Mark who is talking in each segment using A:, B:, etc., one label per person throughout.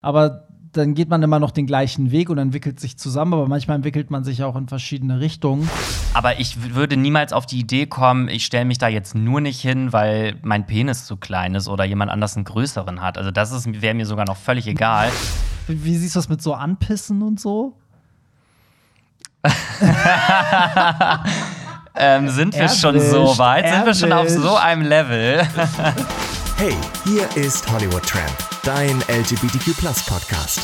A: Aber dann geht man immer noch den gleichen Weg und entwickelt sich zusammen, aber manchmal entwickelt man sich auch in verschiedene Richtungen.
B: Aber ich würde niemals auf die Idee kommen, ich stelle mich da jetzt nur nicht hin, weil mein Penis zu klein ist oder jemand anders einen größeren hat. Also das wäre mir sogar noch völlig egal.
A: Wie, wie siehst du das mit so Anpissen und so?
B: ähm, sind wir erwischt, schon so weit? Erwischt. Sind wir schon auf so einem Level?
C: hey, hier ist Hollywood Tramp, dein LGBTQ Podcast.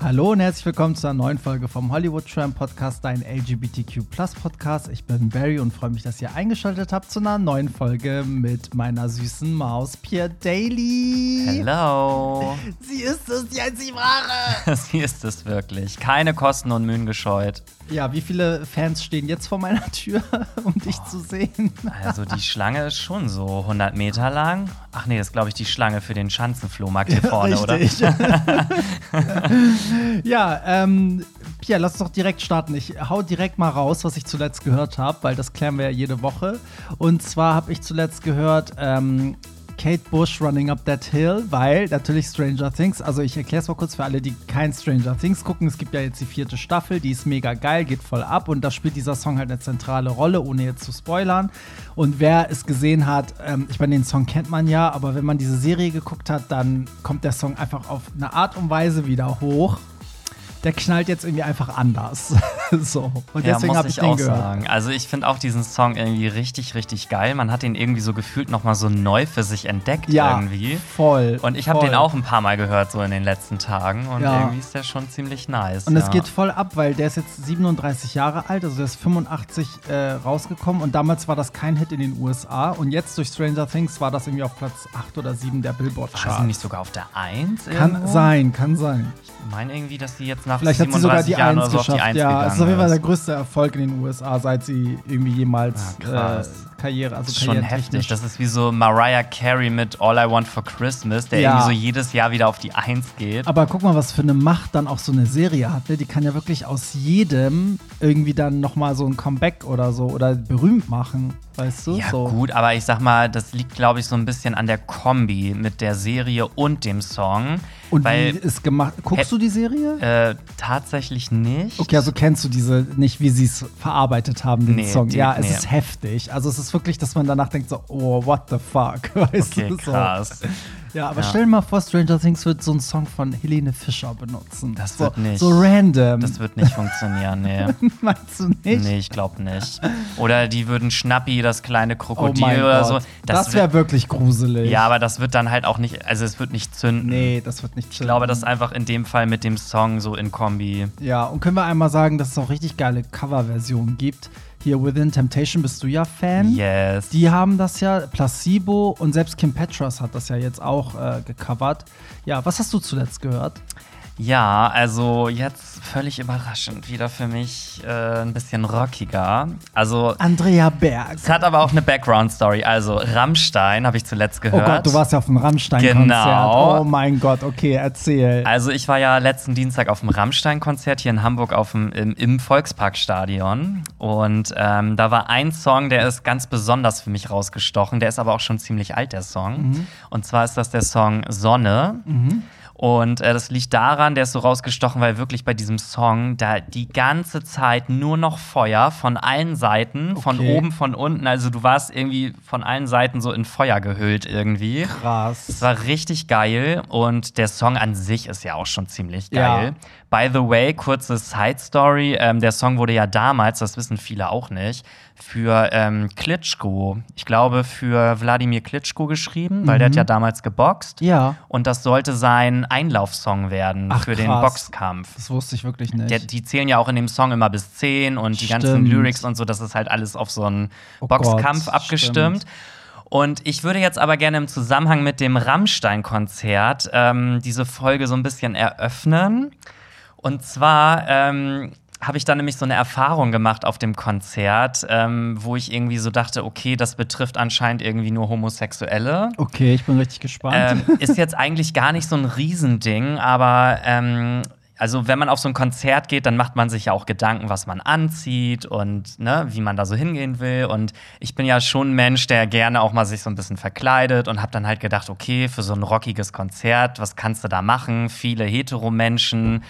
A: Hallo und herzlich willkommen zu einer neuen Folge vom Hollywood Tram Podcast, dein LGBTQ Podcast. Ich bin Barry und freue mich, dass ihr eingeschaltet habt zu einer neuen Folge mit meiner süßen Maus Pierre Daly.
B: Hello.
A: Sie ist es, die einzige Ware.
B: Sie ist es wirklich. Keine Kosten und Mühen gescheut.
A: Ja, wie viele Fans stehen jetzt vor meiner Tür, um dich oh. zu sehen?
B: Also die Schlange ist schon so 100 Meter lang. Ach nee, das ist glaube ich die Schlange für den Schanzenflohmarkt hier vorne,
A: ja,
B: oder?
A: ja, ähm, Pia, lass uns doch direkt starten. Ich hau direkt mal raus, was ich zuletzt gehört habe, weil das klären wir ja jede Woche. Und zwar habe ich zuletzt gehört, ähm, Kate Bush Running Up That Hill, weil natürlich Stranger Things, also ich erkläre es mal kurz für alle, die kein Stranger Things gucken. Es gibt ja jetzt die vierte Staffel, die ist mega geil, geht voll ab und da spielt dieser Song halt eine zentrale Rolle, ohne jetzt zu spoilern. Und wer es gesehen hat, ähm, ich meine, den Song kennt man ja, aber wenn man diese Serie geguckt hat, dann kommt der Song einfach auf eine Art und Weise wieder hoch der knallt jetzt irgendwie einfach anders. so.
B: Und ja, deswegen habe ich, ich auch gehört. sagen. Also ich finde auch diesen Song irgendwie richtig, richtig geil. Man hat ihn irgendwie so gefühlt noch mal so neu für sich entdeckt ja, irgendwie.
A: Voll.
B: Und ich habe den auch ein paar Mal gehört so in den letzten Tagen und ja. irgendwie ist der schon ziemlich nice.
A: Und es geht voll ab, weil der ist jetzt 37 Jahre alt, also der ist 85 äh, rausgekommen und damals war das kein Hit in den USA und jetzt durch Stranger Things war das irgendwie auf Platz 8 oder 7 der Billboard Charts. War
B: sie nicht sogar auf der 1?
A: Kann irgendwo? sein, kann sein.
B: Ich meine irgendwie, dass sie jetzt nach
A: Vielleicht hat sie sogar die Jahren 1 geschafft. Die 1 ja, es ist auf jeden Fall der größte Erfolg in den USA, seit sie irgendwie jemals ah, äh, Karriere, also
B: das ist schon heftig. Das ist wie so Mariah Carey mit All I Want for Christmas, der ja. irgendwie so jedes Jahr wieder auf die 1 geht.
A: Aber guck mal, was für eine Macht dann auch so eine Serie hat. Ne? Die kann ja wirklich aus jedem irgendwie dann nochmal so ein Comeback oder so oder berühmt machen. Weißt du?
B: Ja,
A: so.
B: gut, aber ich sag mal, das liegt, glaube ich, so ein bisschen an der Kombi mit der Serie und dem Song.
A: Und weil, wie ist gemacht? Guckst du die Serie?
B: Äh, tatsächlich nicht.
A: Okay, also kennst du diese nicht, wie sie es verarbeitet haben, den nee, Song? Die, ja, es nee. ist heftig. Also es ist wirklich, dass man danach denkt so, oh, what the fuck, weißt
B: okay,
A: du?
B: So. Krass.
A: Ja, aber ja. stell dir mal vor, Stranger Things wird so einen Song von Helene Fischer benutzen.
B: Das so, wird nicht.
A: So random.
B: Das wird nicht funktionieren, nee.
A: Meinst du nicht?
B: Nee, ich glaube nicht. Oder die würden Schnappi, das kleine Krokodil oh oder Gott. so.
A: Das, das wäre wirklich gruselig.
B: Ja, aber das wird dann halt auch nicht, also es wird nicht zünden.
A: Nee, das wird nicht zünden.
B: Ich glaube, das ist einfach in dem Fall mit dem Song so in Kombi.
A: Ja, und können wir einmal sagen, dass es auch richtig geile Coverversionen gibt hier Within Temptation bist du ja Fan.
B: Yes.
A: Die haben das ja, Placebo und selbst Kim Petras hat das ja jetzt auch äh, gecovert. Ja, was hast du zuletzt gehört?
B: Ja, also jetzt völlig überraschend wieder für mich äh, ein bisschen rockiger. Also
A: Andrea Berg.
B: Es hat aber auch eine Background-Story. Also Rammstein habe ich zuletzt gehört.
A: Oh Gott, du warst ja auf dem Rammstein-Konzert.
B: Genau.
A: Oh mein Gott, okay, erzähl.
B: Also ich war ja letzten Dienstag auf dem Rammstein-Konzert hier in Hamburg auf dem, im, im Volksparkstadion. Und ähm, da war ein Song, der ist ganz besonders für mich rausgestochen. Der ist aber auch schon ziemlich alt, der Song. Mhm. Und zwar ist das der Song Sonne. Mhm. Und äh, das liegt daran, der ist so rausgestochen, weil wirklich bei diesem Song da die ganze Zeit nur noch Feuer von allen Seiten, okay. von oben, von unten. Also du warst irgendwie von allen Seiten so in Feuer gehüllt irgendwie.
A: Krass.
B: Es war richtig geil und der Song an sich ist ja auch schon ziemlich geil. Ja. By the way, kurze Side Story: ähm, Der Song wurde ja damals, das wissen viele auch nicht, für ähm, Klitschko, ich glaube für Wladimir Klitschko geschrieben, weil mhm. der hat ja damals geboxt.
A: Ja.
B: Und das sollte sein Einlaufsong werden
A: Ach,
B: für
A: krass.
B: den Boxkampf.
A: Das wusste ich wirklich nicht.
B: Der, die zählen ja auch in dem Song immer bis 10 und stimmt. die ganzen Lyrics und so, das ist halt alles auf so einen oh Boxkampf Gott, abgestimmt. Stimmt. Und ich würde jetzt aber gerne im Zusammenhang mit dem Rammstein-Konzert ähm, diese Folge so ein bisschen eröffnen. Und zwar ähm, habe ich dann nämlich so eine Erfahrung gemacht auf dem Konzert, ähm, wo ich irgendwie so dachte, okay, das betrifft anscheinend irgendwie nur Homosexuelle.
A: Okay, ich bin richtig gespannt.
B: Ähm, ist jetzt eigentlich gar nicht so ein Riesending, aber ähm, also wenn man auf so ein Konzert geht, dann macht man sich ja auch Gedanken, was man anzieht und ne, wie man da so hingehen will. Und ich bin ja schon ein Mensch, der gerne auch mal sich so ein bisschen verkleidet und habe dann halt gedacht, okay, für so ein rockiges Konzert, was kannst du da machen? Viele Hetero-Menschen.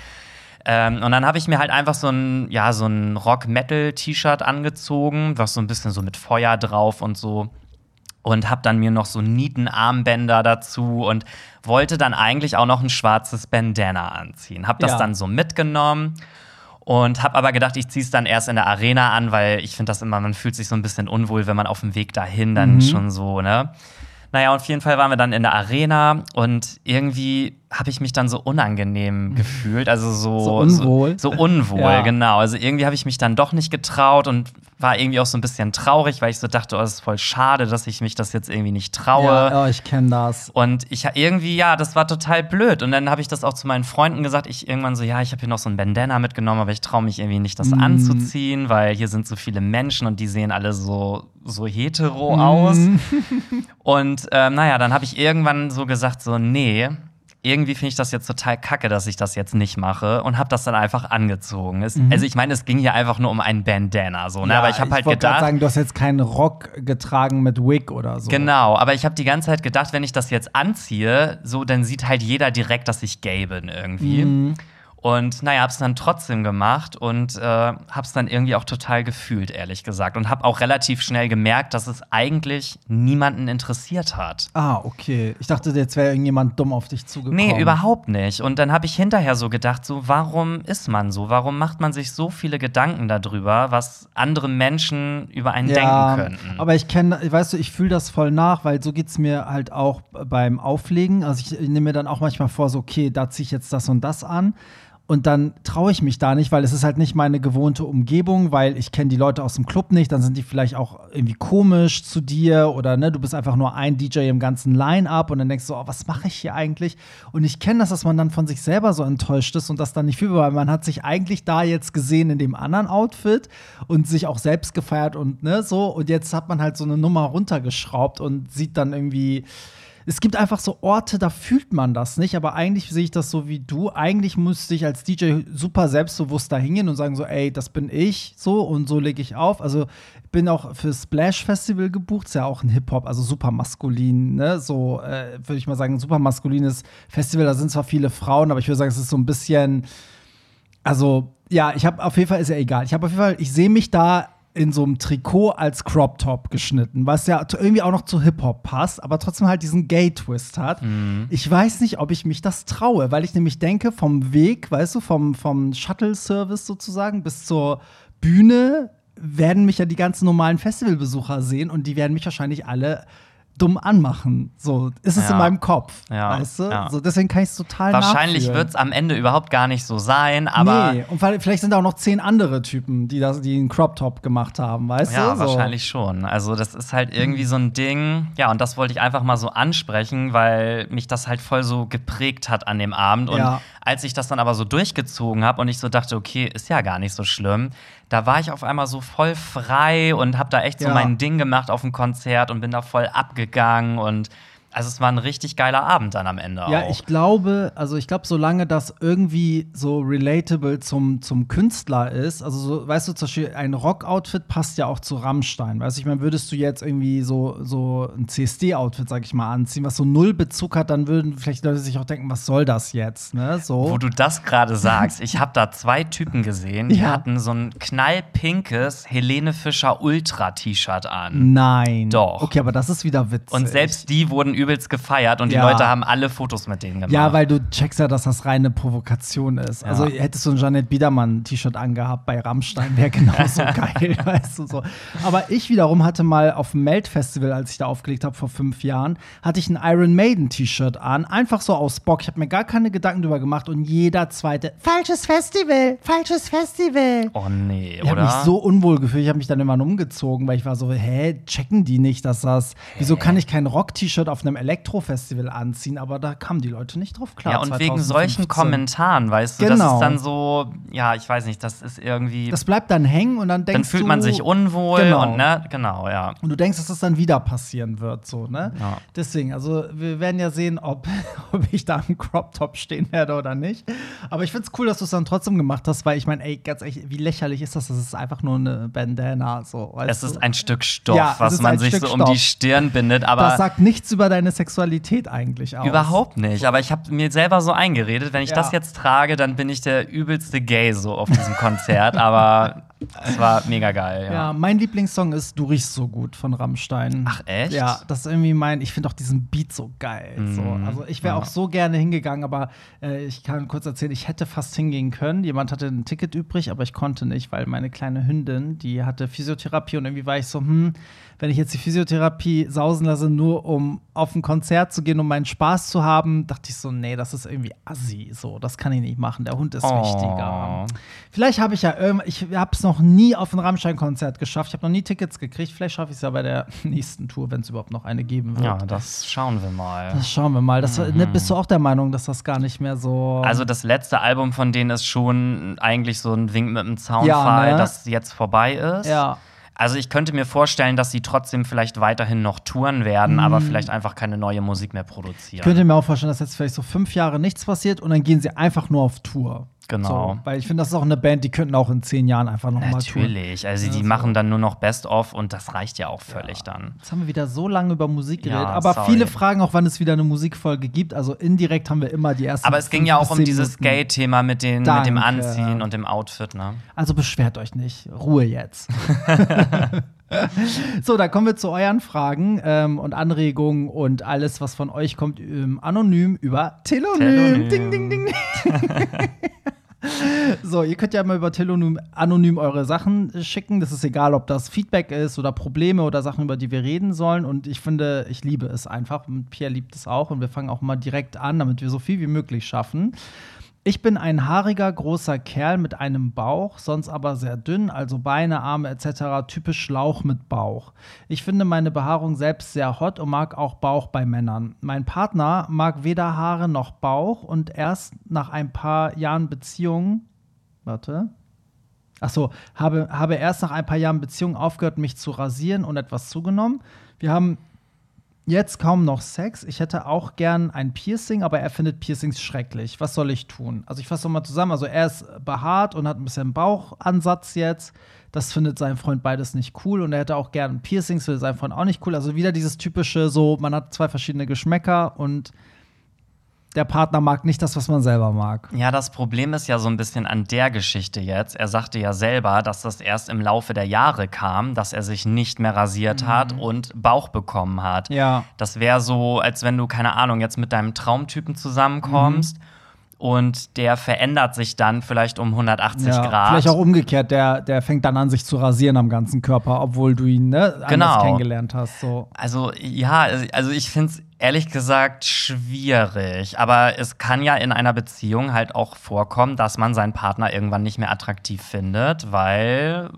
B: Ähm, und dann habe ich mir halt einfach so ein, ja, so ein Rock-Metal-T-Shirt angezogen, was so ein bisschen so mit Feuer drauf und so und habe dann mir noch so Nietenarmbänder dazu und wollte dann eigentlich auch noch ein schwarzes Bandana anziehen. Habe das
A: Ja.
B: dann so mitgenommen und habe aber gedacht, ich ziehe es dann erst in der Arena an, weil ich finde das immer, man fühlt sich so ein bisschen unwohl, wenn man auf dem Weg dahin dann
A: Mhm.
B: schon so, ne? Naja, auf jeden Fall waren wir dann in der Arena und irgendwie habe ich mich dann so unangenehm gefühlt. Also so,
A: So unwohl.
B: So, so unwohl,
A: Ja.
B: genau. Also irgendwie habe ich mich dann doch nicht getraut und war irgendwie auch so ein bisschen traurig, weil ich so dachte, oh, das ist voll schade, dass ich mich das jetzt irgendwie nicht traue.
A: Ja, oh, ich kenne das.
B: Und ich irgendwie, ja, das war total blöd. Und dann habe ich das auch zu meinen Freunden gesagt. Ich irgendwann so, ja, ich habe hier noch so ein Bandana mitgenommen, aber ich traue mich irgendwie nicht, das
A: Mm.
B: anzuziehen, weil hier sind so viele Menschen und die sehen alle so, so hetero
A: Mm.
B: aus. Und ähm, naja, dann habe ich irgendwann so gesagt, so, nee, irgendwie finde ich das jetzt total kacke, dass ich das jetzt nicht mache und habe das dann einfach angezogen. Es, Also ich meine, es ging hier einfach nur um ein Bandana, so, ne? aber ich habe halt
A: wollte grad
B: gedacht,
A: sagen, du hast jetzt keinen Rock getragen mit Wig oder so.
B: Genau, aber ich habe die ganze Zeit gedacht, wenn ich das jetzt anziehe, so dann sieht halt jeder direkt, dass ich gay bin irgendwie.
A: Mhm.
B: Und naja, hab's dann trotzdem gemacht und äh, hab's dann irgendwie auch total gefühlt, ehrlich gesagt. Und hab auch relativ schnell gemerkt, dass es eigentlich niemanden interessiert hat.
A: Ah, okay. Ich dachte, jetzt wäre irgendjemand dumm auf dich zugekommen.
B: Nee, überhaupt nicht. Und dann habe ich hinterher so gedacht, so, warum ist man so? Warum macht man sich so viele Gedanken darüber, was andere Menschen über einen
A: Ja,
B: denken könnten?
A: aber ich kenne, weißt du, ich fühle das voll nach, weil so geht's mir halt auch beim Auflegen. Also ich nehme mir dann auch manchmal vor, so, okay, da ziehe ich jetzt das und das an. Und dann traue ich mich da nicht, weil es ist halt nicht meine gewohnte Umgebung, weil ich kenne die Leute aus dem Club nicht, dann sind die vielleicht auch irgendwie komisch zu dir oder ne, du bist einfach nur ein DJ im ganzen Line-Up und dann denkst du, oh, was mache ich hier eigentlich? Und ich kenne das, dass man dann von sich selber so enttäuscht ist und das dann nicht fühlt, weil man hat sich eigentlich da jetzt gesehen in dem anderen Outfit und sich auch selbst gefeiert und ne, so und jetzt hat man halt so eine Nummer runtergeschraubt und sieht dann irgendwie es gibt einfach so Orte, da fühlt man das nicht, aber eigentlich sehe ich das so wie du. Eigentlich müsste ich als DJ super selbstbewusst da hingehen und sagen so, ey, das bin ich so und so lege ich auf. Also ich bin auch für Splash Festival gebucht, ist ja auch ein Hip-Hop, also super maskulin, ne? So äh, würde ich mal sagen, ein super maskulines Festival. Da sind zwar viele Frauen, aber ich würde sagen, es ist so ein bisschen also, ja, ich habe auf jeden Fall, ist ja egal. Ich habe auf jeden Fall, ich sehe mich da in so einem Trikot als Crop Top geschnitten, was ja irgendwie auch noch zu Hip-Hop passt, aber trotzdem halt diesen Gay-Twist hat. Ich weiß nicht, ob ich mich das traue, weil ich nämlich denke, vom Weg, weißt du, vom, vom Shuttle-Service sozusagen bis zur Bühne werden mich ja die ganzen normalen Festivalbesucher sehen und die werden mich wahrscheinlich alle dumm anmachen. So ist es
B: Ja.
A: in meinem Kopf,
B: Ja,
A: weißt du?
B: ja.
A: So, deswegen kann ich es total
B: Wahrscheinlich wird es am Ende überhaupt gar nicht so sein, aber
A: nee, und vielleicht sind da auch noch zehn andere Typen, die, das, die einen Crop Top gemacht haben, weißt
B: Ja,
A: du? So.
B: wahrscheinlich schon. Also, das ist halt irgendwie so ein Ding. Ja, und das wollte ich einfach mal so ansprechen, weil mich das halt voll so geprägt hat an dem Abend. Und
A: Ja.
B: als ich das dann aber so durchgezogen habe und ich so dachte, okay, ist ja gar nicht so schlimm, da war ich auf einmal so voll frei und habe da echt so
A: Ja.
B: mein Ding gemacht auf dem Konzert und bin da voll abgegangen. Und also, es war ein richtig geiler Abend dann am Ende
A: Ja,
B: auch.
A: ich glaube, also ich glaube, solange das irgendwie so relatable zum, zum Künstler ist, also so, weißt du, zum Beispiel ein Rock-Outfit passt ja auch zu Rammstein. Weißt du, ich meine, würdest du jetzt irgendwie so, so ein CSD-Outfit, sag ich mal, anziehen, was so null Bezug hat, dann würden vielleicht Leute sich auch denken, was soll das jetzt, ne? So.
B: Wo du das gerade sagst, ich habe da zwei Typen gesehen, die
A: Ja.
B: hatten so ein knallpinkes Helene Fischer Ultra-T-Shirt an.
A: Nein.
B: Doch.
A: Okay, aber das ist wieder witzig.
B: Und selbst die wurden übelst gefeiert und die
A: Ja.
B: Leute haben alle Fotos mit denen gemacht.
A: Ja, weil du checkst ja, dass das reine Provokation ist.
B: Ja.
A: Also hättest du ein Janet Biedermann-T-Shirt angehabt bei Rammstein, wäre genauso geil, weißt du so. Aber ich wiederum hatte mal auf dem Melt-Festival, als ich da aufgelegt habe vor fünf Jahren, hatte ich ein Iron Maiden-T-Shirt an. Einfach so aus Bock. Ich habe mir gar keine Gedanken drüber gemacht und jeder zweite, falsches Festival, falsches Festival.
B: oh nee,
A: Ich habe
B: oder?
A: mich so unwohl gefühlt. Ich habe mich dann immer umgezogen, weil ich war so, hä, checken die nicht, dass das. Wieso kann ich kein Rock-T-Shirt auf einem Elektrofestival anziehen, aber da kamen die Leute nicht drauf klar.
B: Ja, und wegen
A: 2015.
B: solchen Kommentaren, weißt du, das
A: Genau.
B: ist dann so, ja, ich weiß nicht, das ist irgendwie.
A: Das bleibt dann hängen und dann denkst
B: dann fühlt
A: du,
B: man sich unwohl
A: Genau.
B: und ne, genau, ja.
A: Und du denkst, dass das dann wieder passieren wird, so, ne?
B: Ja.
A: Deswegen, also wir werden ja sehen, ob, ob ich da im Crop Top stehen werde oder nicht. Aber ich find's cool, dass du es dann trotzdem gemacht hast, weil ich meine, ey, ganz ehrlich, wie lächerlich ist das? Das ist einfach nur eine Bandana, so.
B: Es
A: du?
B: ist ein Stück Stoff,
A: Ja,
B: was man sich
A: Stück
B: so um
A: Stoff.
B: die Stirn bindet, aber
A: das sagt nichts über deine Sexualität eigentlich aus.
B: Überhaupt nicht, aber ich habe mir selber so eingeredet, wenn ich
A: Ja.
B: das jetzt trage, dann bin ich der übelste Gay so auf diesem Konzert, aber es war mega geil, ja.
A: Ja, mein Lieblingssong ist Du riechst so gut von Rammstein.
B: Ach, echt?
A: Ja, das ist irgendwie mein, ich finde auch diesen Beat so geil. So.
B: Mhm.
A: Also ich wäre
B: Ja.
A: auch so gerne hingegangen, aber äh, ich kann kurz erzählen, ich hätte fast hingehen können. Jemand hatte ein Ticket übrig, aber ich konnte nicht, weil meine kleine Hündin, die hatte Physiotherapie und irgendwie war ich so, hm, wenn ich jetzt die Physiotherapie sausen lasse, nur um auf ein Konzert zu gehen, um meinen Spaß zu haben, dachte ich so, nee, das ist irgendwie assi. So, das kann ich nicht machen. Der Hund ist
B: Oh.
A: wichtiger. Vielleicht habe ich ja ich habe es noch nie auf ein Rammstein-Konzert geschafft. Ich habe noch nie Tickets gekriegt. Vielleicht schaffe ich es ja bei der nächsten Tour, wenn es überhaupt noch eine geben wird.
B: Ja, das schauen wir mal.
A: Das schauen wir mal. Das, ne, bist du auch der Meinung, dass das gar nicht mehr so.
B: Also das letzte Album von denen ist schon eigentlich so ein Wink mit dem Zaunfall,
A: Ja, ne?
B: das jetzt vorbei ist.
A: ja.
B: Also ich könnte mir vorstellen, dass sie trotzdem vielleicht weiterhin noch touren werden, aber vielleicht einfach keine neue Musik mehr produzieren.
A: Ich könnte mir auch vorstellen, dass jetzt vielleicht so fünf Jahre nichts passiert und dann gehen sie einfach nur auf Tour.
B: Genau.
A: So, weil ich finde, das ist auch eine Band, die könnten auch in zehn Jahren einfach noch mal touren.
B: Natürlich, also
A: Ja,
B: die
A: so.
B: machen dann nur noch Best-of und das reicht ja auch völlig dann.
A: Jetzt haben wir wieder so lange über Musik
B: Ja,
A: geredet, aber
B: sorry.
A: viele fragen auch, wann es wieder eine Musikfolge gibt. Also indirekt haben wir immer die ersten.
B: Aber es ging ja auch um dieses. Gay-Thema mit, den- mit dem. Anziehen und dem Outfit, ne?
A: Also beschwert euch nicht. Ruhe jetzt. so, da kommen wir zu euren Fragen ähm, und Anregungen und alles, was von euch kommt, ähm, anonym über Telonym.
B: Telonym.
A: Ding, ding, ding. So, ihr könnt ja mal über Telonym anonym eure Sachen äh, schicken. Das ist egal, ob das Feedback ist oder Probleme oder Sachen, über die wir reden sollen. Und ich finde, ich liebe es einfach. Und Pierre liebt es auch. Und wir fangen auch mal direkt an, damit wir so viel wie möglich schaffen. Ich bin ein haariger, großer Kerl mit einem Bauch, sonst aber sehr dünn, also Beine, Arme etc. typisch Schlauch mit Bauch. Ich finde meine Behaarung selbst sehr hot und mag auch Bauch bei Männern. Mein Partner mag weder Haare noch Bauch und erst nach ein paar Jahren Beziehung, warte, Achso, habe, habe erst nach ein paar Jahren Beziehung aufgehört, mich zu rasieren und etwas zugenommen. Wir haben jetzt kaum noch Sex. Ich hätte auch gern ein Piercing, aber er findet Piercings schrecklich. Was soll ich tun? Also ich fasse noch mal zusammen. Also er ist behaart und hat ein bisschen Bauchansatz jetzt. Das findet sein Freund beides nicht cool und er hätte auch gern Piercings, findet sein Freund auch nicht cool. Also wieder dieses typische, so man hat zwei verschiedene Geschmäcker und der Partner mag nicht das, was man selber mag.
B: Ja, das Problem ist ja so ein bisschen an der Geschichte jetzt. Er sagte ja selber, dass das erst im Laufe der Jahre kam, dass er sich nicht mehr rasiert hat und Bauch bekommen hat.
A: Mhm. Ja.
B: Das wäre so, als wenn du, keine Ahnung, jetzt mit deinem Traumtypen zusammenkommst und der verändert sich dann vielleicht um 180
A: Ja,
B: Grad.
A: Vielleicht auch umgekehrt, der, der fängt dann an, sich zu rasieren am ganzen Körper, obwohl du ihn ne, anders
B: Genau.
A: kennengelernt hast. So.
B: Also ja, also ich finde es ehrlich gesagt schwierig. Aber es kann ja in einer Beziehung halt auch vorkommen, dass man seinen Partner irgendwann nicht mehr attraktiv findet, weil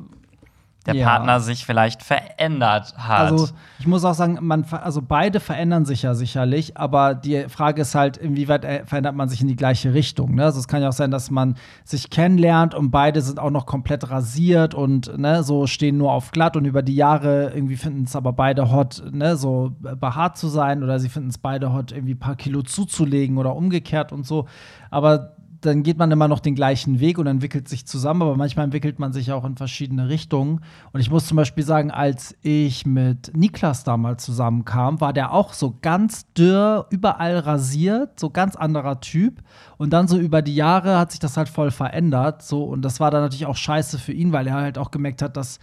B: der
A: Ja.
B: Partner sich vielleicht verändert hat.
A: Also ich muss auch sagen, man, also beide verändern sich ja sicherlich, aber die Frage ist halt, inwieweit äh, verändert man sich in die gleiche Richtung. Ne? Also es kann ja auch sein, dass man sich kennenlernt und beide sind auch noch komplett rasiert und ne, so stehen nur auf glatt und über die Jahre irgendwie finden es aber beide hot, ne, so behaart zu sein oder sie finden es beide hot, irgendwie ein paar Kilo zuzulegen oder umgekehrt und so. Aber dann geht man immer noch den gleichen Weg und entwickelt sich zusammen, aber manchmal entwickelt man sich auch in verschiedene Richtungen. Und ich muss zum Beispiel sagen, als ich mit Niklas damals zusammenkam, war der auch so ganz dürr, überall rasiert, so ganz anderer Typ. Und dann so über die Jahre hat sich das halt voll verändert. So, und das war dann natürlich auch scheiße für ihn, weil er halt auch gemerkt hat, dass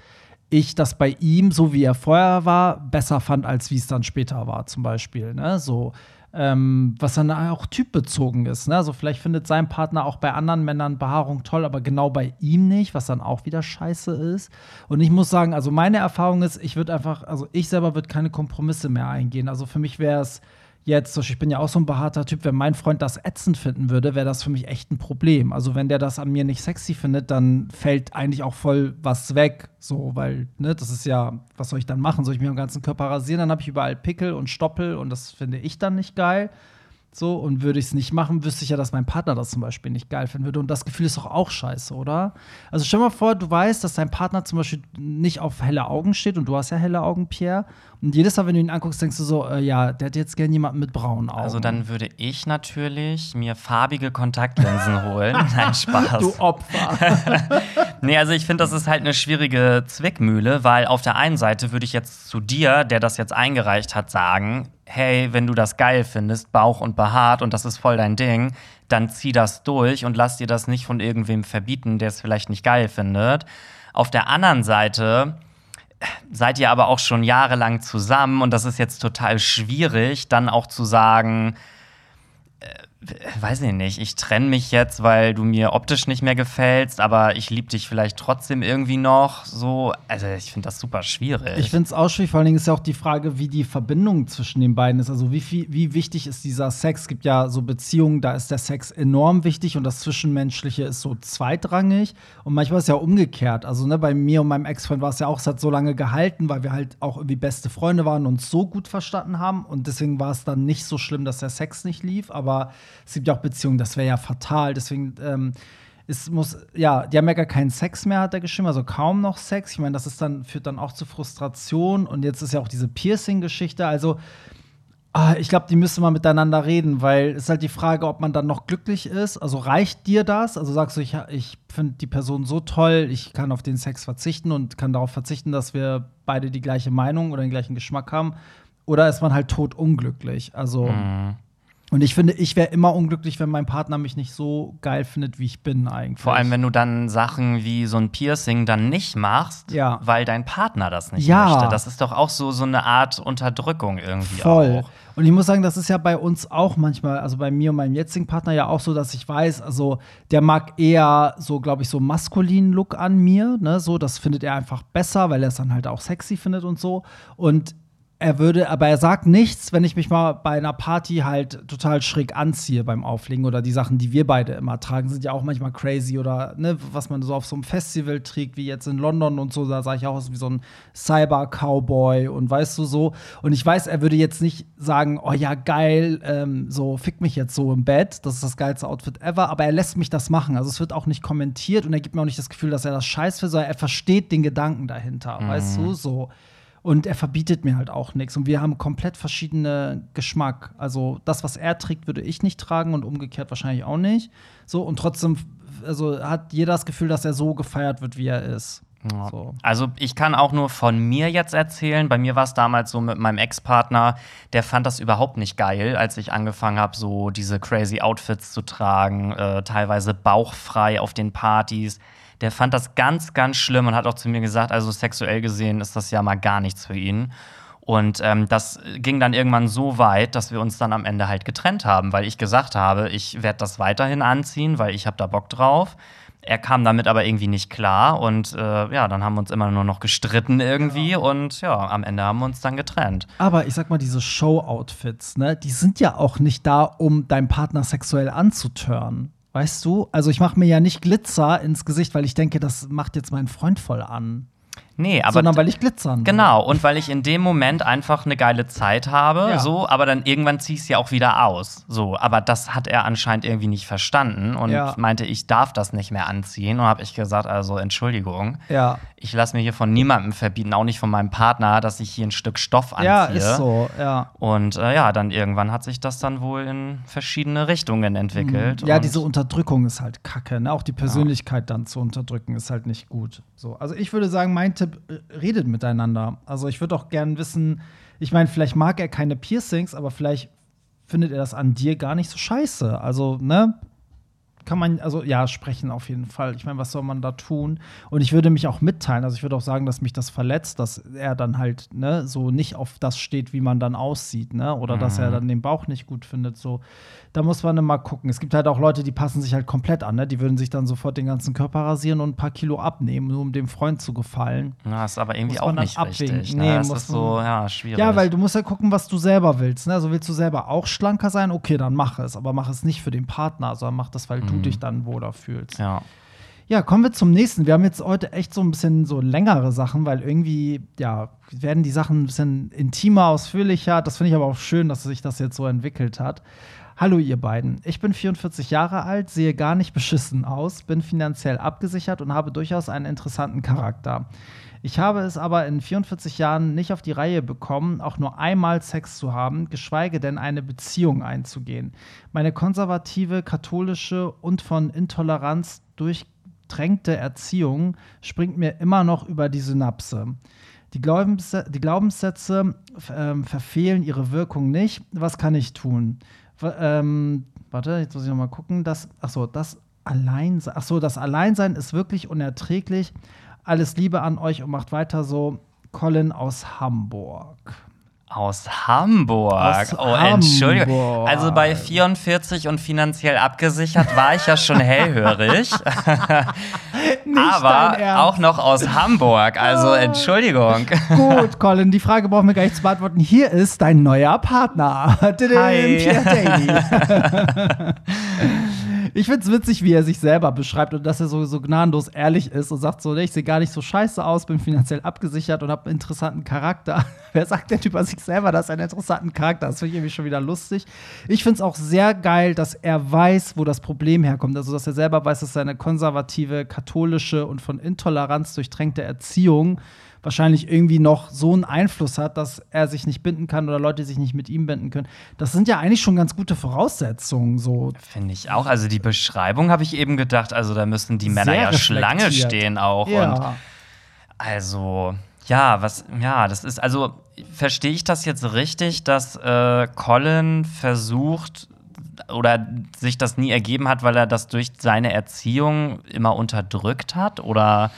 A: ich das bei ihm, so wie er vorher war, besser fand, als wie es dann später war, zum Beispiel. Ne? So, ähm, was dann auch typbezogen ist. Ne? Also vielleicht findet sein Partner auch bei anderen Männern Behaarung toll, aber genau bei ihm nicht, was dann auch wieder scheiße ist. Und ich muss sagen, also meine Erfahrung ist, ich würde einfach, also ich selber würde keine Kompromisse mehr eingehen. Also für mich wäre es jetzt, ich bin ja auch so ein behaarter Typ, wenn mein Freund das ätzend finden würde, wäre das für mich echt ein Problem. Also wenn der das an mir nicht sexy findet, dann fällt eigentlich auch voll was weg. So, weil, ne, das ist ja, was soll ich dann machen? Soll ich mir am ganzen Körper rasieren? Dann habe ich überall Pickel und Stoppel und das finde ich dann nicht geil. So, und würde ich es nicht machen, wüsste ich ja, dass mein Partner das zum Beispiel nicht geil finden würde. Und das Gefühl ist doch auch scheiße, oder? Also stell mal vor, du weißt, dass dein Partner zum Beispiel nicht auf helle Augen steht und du hast ja helle Augen, Pierre. Und jedes Mal, wenn du ihn anguckst, denkst du so, äh, ja, der hat jetzt gern jemanden mit braunen Augen.
B: Also dann würde ich natürlich mir farbige Kontaktlinsen holen. Nein, Spaß.
A: Du Opfer.
B: nee, also ich finde, das ist halt eine schwierige Zwickmühle, weil auf der einen Seite würde ich jetzt zu dir, der das jetzt eingereicht hat, sagen, hey, wenn du das geil findest, Bauch und behaart und das ist voll dein Ding, dann zieh das durch und lass dir das nicht von irgendwem verbieten, der es vielleicht nicht geil findet. Auf der anderen Seite seid ihr aber auch schon jahrelang zusammen und das ist jetzt total schwierig, dann auch zu sagen, weiß ich nicht, ich trenne mich jetzt, weil du mir optisch nicht mehr gefällst, aber ich liebe dich vielleicht trotzdem irgendwie noch. So, also ich finde das super schwierig.
A: Ich finde es auch schwierig, vor allen Dingen ist ja auch die Frage, wie die Verbindung zwischen den beiden ist. Also wie, viel, wie wichtig ist dieser Sex? Es gibt ja so Beziehungen, da ist der Sex enorm wichtig und das Zwischenmenschliche ist so zweitrangig. Und manchmal ist es ja umgekehrt. Also ne, bei mir und meinem Ex-Freund war es ja auch, es hat so lange gehalten, weil wir halt auch irgendwie beste Freunde waren und uns so gut verstanden haben. Und deswegen war es dann nicht so schlimm, dass der Sex nicht lief. Aber es gibt ja auch Beziehungen, das wäre ja fatal. Deswegen, ähm, es muss, ja, die haben ja gar keinen Sex mehr, hat er geschrieben, also kaum noch Sex. Ich meine, das ist dann, führt dann auch zu Frustration und jetzt ist ja auch diese Piercing-Geschichte. Also, ah, ich glaube, die müssen mal miteinander reden, weil es ist halt die Frage, ob man dann noch glücklich ist. Also reicht dir das? Also sagst du, ich, ich finde die Person so toll, ich kann auf den Sex verzichten und kann darauf verzichten, dass wir beide die gleiche Meinung oder den gleichen Geschmack haben. Oder ist man halt tot unglücklich? Also.
B: Mhm.
A: Und ich finde, ich wäre immer unglücklich, wenn mein Partner mich nicht so geil findet, wie ich bin eigentlich.
B: Vor allem, wenn du dann Sachen wie so ein Piercing dann nicht machst,
A: Ja.
B: weil dein Partner das nicht
A: Ja.
B: möchte. Das ist doch auch so, so eine Art Unterdrückung irgendwie
A: Voll.
B: auch.
A: Und ich muss sagen, das ist ja bei uns auch manchmal, also bei mir und meinem jetzigen Partner ja auch so, dass ich weiß, also der mag eher so, glaube ich, so maskulinen Look an mir, ne, so, das findet er einfach besser, weil er es dann halt auch sexy findet und so. Und er würde, aber er sagt nichts, wenn ich mich mal bei einer Party halt total schräg anziehe beim Auflegen oder die Sachen, die wir beide immer tragen, sind ja auch manchmal crazy oder ne, was man so auf so einem Festival trägt, wie jetzt in London und so, da sah ich auch aus wie so ein Cyber-Cowboy und weißt du so. Und ich weiß, er würde jetzt nicht sagen, oh ja, geil, ähm, so fick mich jetzt so im Bett, das ist das geilste Outfit ever, aber er lässt mich das machen. Also es wird auch nicht kommentiert und er gibt mir auch nicht das Gefühl, dass er das scheiß will, sondern er versteht den Gedanken dahinter, weißt du, so. Und er verbietet mir halt auch nichts. Und wir haben komplett verschiedene Geschmack. Also das, was er trägt, würde ich nicht tragen und umgekehrt wahrscheinlich auch nicht. So, und trotzdem, also hat jeder das Gefühl, dass er so gefeiert wird, wie er ist.
B: Ja.
A: So.
B: Also ich kann auch nur von mir jetzt erzählen. Bei mir war es damals so mit meinem Ex-Partner, der fand das überhaupt nicht geil, als ich angefangen habe, so diese crazy Outfits zu tragen, äh, teilweise bauchfrei auf den Partys. Der fand das ganz, ganz schlimm und hat auch zu mir gesagt, also sexuell gesehen ist das ja mal gar nichts für ihn. Und ähm, das ging dann irgendwann so weit, dass wir uns dann am Ende halt getrennt haben, weil ich gesagt habe, ich werde das weiterhin anziehen, weil ich habe da Bock drauf. Er kam damit aber irgendwie nicht klar und äh, ja, dann haben wir uns immer nur noch gestritten irgendwie und ja, am Ende haben wir uns dann getrennt.
A: Aber ich sag mal, diese Show-Outfits, ne, die sind ja auch nicht da, um deinen Partner sexuell anzutören. Weißt du? Also ich mache mir ja nicht Glitzer ins Gesicht, weil ich denke, das macht jetzt meinen Freund voll an.
B: Nee, aber
A: sondern weil ich glitzern will.
B: Genau, und weil ich in dem Moment einfach eine geile Zeit habe,
A: Ja.
B: so, aber dann irgendwann zieh ich es ja auch wieder aus. So, aber das hat er anscheinend irgendwie nicht verstanden und
A: Ja.
B: meinte, ich darf das nicht mehr anziehen. Und habe ich gesagt, also Entschuldigung,
A: Ja.
B: ich lasse mir hier von niemandem verbieten, auch nicht von meinem Partner, dass ich hier ein Stück Stoff anziehe.
A: Ja, ist so, ja.
B: Und äh, ja, dann irgendwann hat sich das dann wohl in verschiedene Richtungen entwickelt.
A: Ja,
B: und
A: diese Unterdrückung ist halt kacke. Ne? Auch die Persönlichkeit dann zu unterdrücken ist halt nicht gut. So, also ich würde sagen, mein Tipp, äh, redet miteinander. Also ich würde auch gerne wissen, ich meine, vielleicht mag er keine Piercings, aber vielleicht findet er das an dir gar nicht so scheiße. Also, ne? Kann man, also ja, sprechen auf jeden Fall. Ich meine, was soll man da tun? Und ich würde mich auch mitteilen. Also ich würde auch sagen, dass mich das verletzt, dass er dann halt, ne, so nicht auf das steht, wie man dann aussieht, ne? Oder mhm. dass er mhm. dann den Bauch nicht gut findet. So, da muss man immer gucken. Es gibt halt auch Leute, die passen sich halt komplett an, ne? Die würden sich dann sofort den ganzen Körper rasieren und ein paar Kilo abnehmen, nur um dem Freund zu gefallen.
B: Ja, ist aber irgendwie auch nicht abwägen. richtig. Ne? Nee, das ist so, ja, schwierig.
A: Ja, weil du musst ja gucken, was du selber willst. Ne? Also willst du selber auch schlanker sein? Okay, dann mach es. Aber mach es nicht für den Partner, sondern mach das, weil mhm. du dich dann wohler fühlst.
B: Ja.
A: Ja, kommen wir zum nächsten. Wir haben jetzt heute echt so ein bisschen so längere Sachen, weil irgendwie, ja, werden die Sachen ein bisschen intimer, ausführlicher. Das finde ich aber auch schön, dass sich das jetzt so entwickelt hat. Hallo ihr beiden. Ich bin 44 Jahre alt, sehe gar nicht beschissen aus, bin finanziell abgesichert und habe durchaus einen interessanten Charakter. Ich habe es aber in 44 Jahren nicht auf die Reihe bekommen, auch nur einmal Sex zu haben, geschweige denn eine Beziehung einzugehen. Meine konservative, katholische und von Intoleranz durchtränkte Erziehung springt mir immer noch über die Synapse. Die, Glaubens die Glaubenssätze äh, verfehlen ihre Wirkung nicht. Was kann ich tun? ähm, warte, jetzt muss ich noch mal gucken. Das, achso, das Alleinsein. Achso, das Alleinsein ist wirklich unerträglich. Alles Liebe an euch und macht weiter so. Colin aus Hamburg.
B: Aus Hamburg. Aus oh, Hamburg. Entschuldigung. Also bei 44 und finanziell abgesichert war ich ja schon hellhörig. Aber auch noch aus Hamburg. Also Entschuldigung.
A: Gut, Colin, die Frage brauchen wir gar nicht zu beantworten. Hier ist dein neuer Partner. Hi. Pierre Daly. Ich finde es witzig, wie er sich selber beschreibt und dass er so, so gnadenlos ehrlich ist und sagt so, ich sehe gar nicht so scheiße aus, bin finanziell abgesichert und habe einen interessanten Charakter. Wer sagt denn über sich selber, dass er einen interessanten Charakter hat? Das finde ich irgendwie schon wieder lustig. Ich finde es auch sehr geil, dass er weiß, wo das Problem herkommt. Also, dass er selber weiß, dass seine konservative, katholische und von Intoleranz durchtränkte Erziehung wahrscheinlich irgendwie noch so einen Einfluss hat, dass er sich nicht binden kann oder Leute sich nicht mit ihm binden können. Das sind ja eigentlich schon ganz gute Voraussetzungen. So.
B: Finde ich auch. Also die Beschreibung habe ich eben gedacht, also da müssen die Männer ja Schlange stehen auch. Ja. Und also, ja, was, ja, das ist, also verstehe ich das jetzt richtig, dass äh, Colin versucht, oder sich das nie ergeben hat, weil er das durch seine Erziehung immer unterdrückt hat? Oder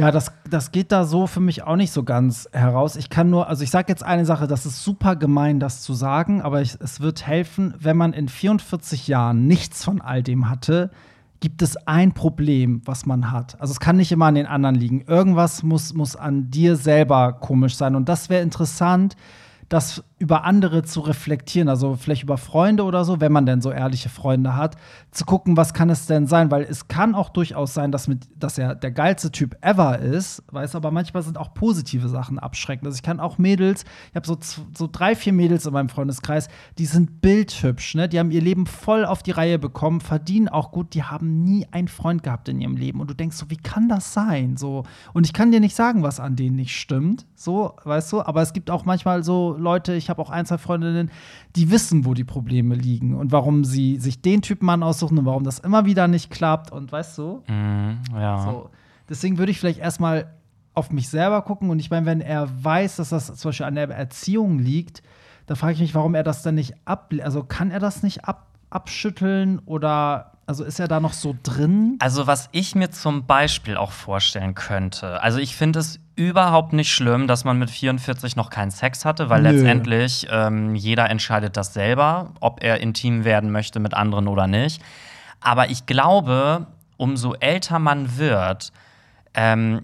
A: ja, das, das geht da so für mich auch nicht so ganz heraus. Ich kann nur, also ich sage jetzt eine Sache, das ist super gemein, das zu sagen, aber ich, es wird helfen, wenn man in 44 Jahren nichts von all dem hatte, gibt es ein Problem, was man hat. Also es kann nicht immer an den anderen liegen. Irgendwas muss, muss an dir selber komisch sein. Und das wäre interessant, das über andere zu reflektieren, also vielleicht über Freunde oder so, wenn man denn so ehrliche Freunde hat, zu gucken, was kann es denn sein, weil es kann auch durchaus sein, dass, mit, dass er der geilste Typ ever ist, weiß aber manchmal sind auch positive Sachen abschreckend. Also ich kann auch Mädels, ich habe so, so drei, vier Mädels in meinem Freundeskreis, die sind bildhübsch, ne? die haben ihr Leben voll auf die Reihe bekommen, verdienen auch gut, die haben nie einen Freund gehabt in ihrem Leben und du denkst so, wie kann das sein? So und ich kann dir nicht sagen, was an denen nicht stimmt, so, weißt du, aber es gibt auch manchmal so Leute, ich habe auch ein, zwei Freundinnen, die wissen, wo die Probleme liegen und warum sie sich den Typen Mann aussuchen und warum das immer wieder nicht klappt und weißt du?
B: Mm, ja.
A: So. Deswegen würde ich vielleicht erstmal auf mich selber gucken und ich meine, wenn er weiß, dass das zum Beispiel an der Erziehung liegt, da frage ich mich, warum er das dann nicht ab, also kann er das nicht ab, abschütteln oder also ist er da noch so drin?
B: Also was ich mir zum Beispiel auch vorstellen könnte, also ich finde es überhaupt nicht schlimm, dass man mit 44 noch keinen Sex hatte, weil Nö. letztendlich ähm, jeder entscheidet das selber, ob er intim werden möchte mit anderen oder nicht. Aber ich glaube, umso älter man wird, ähm,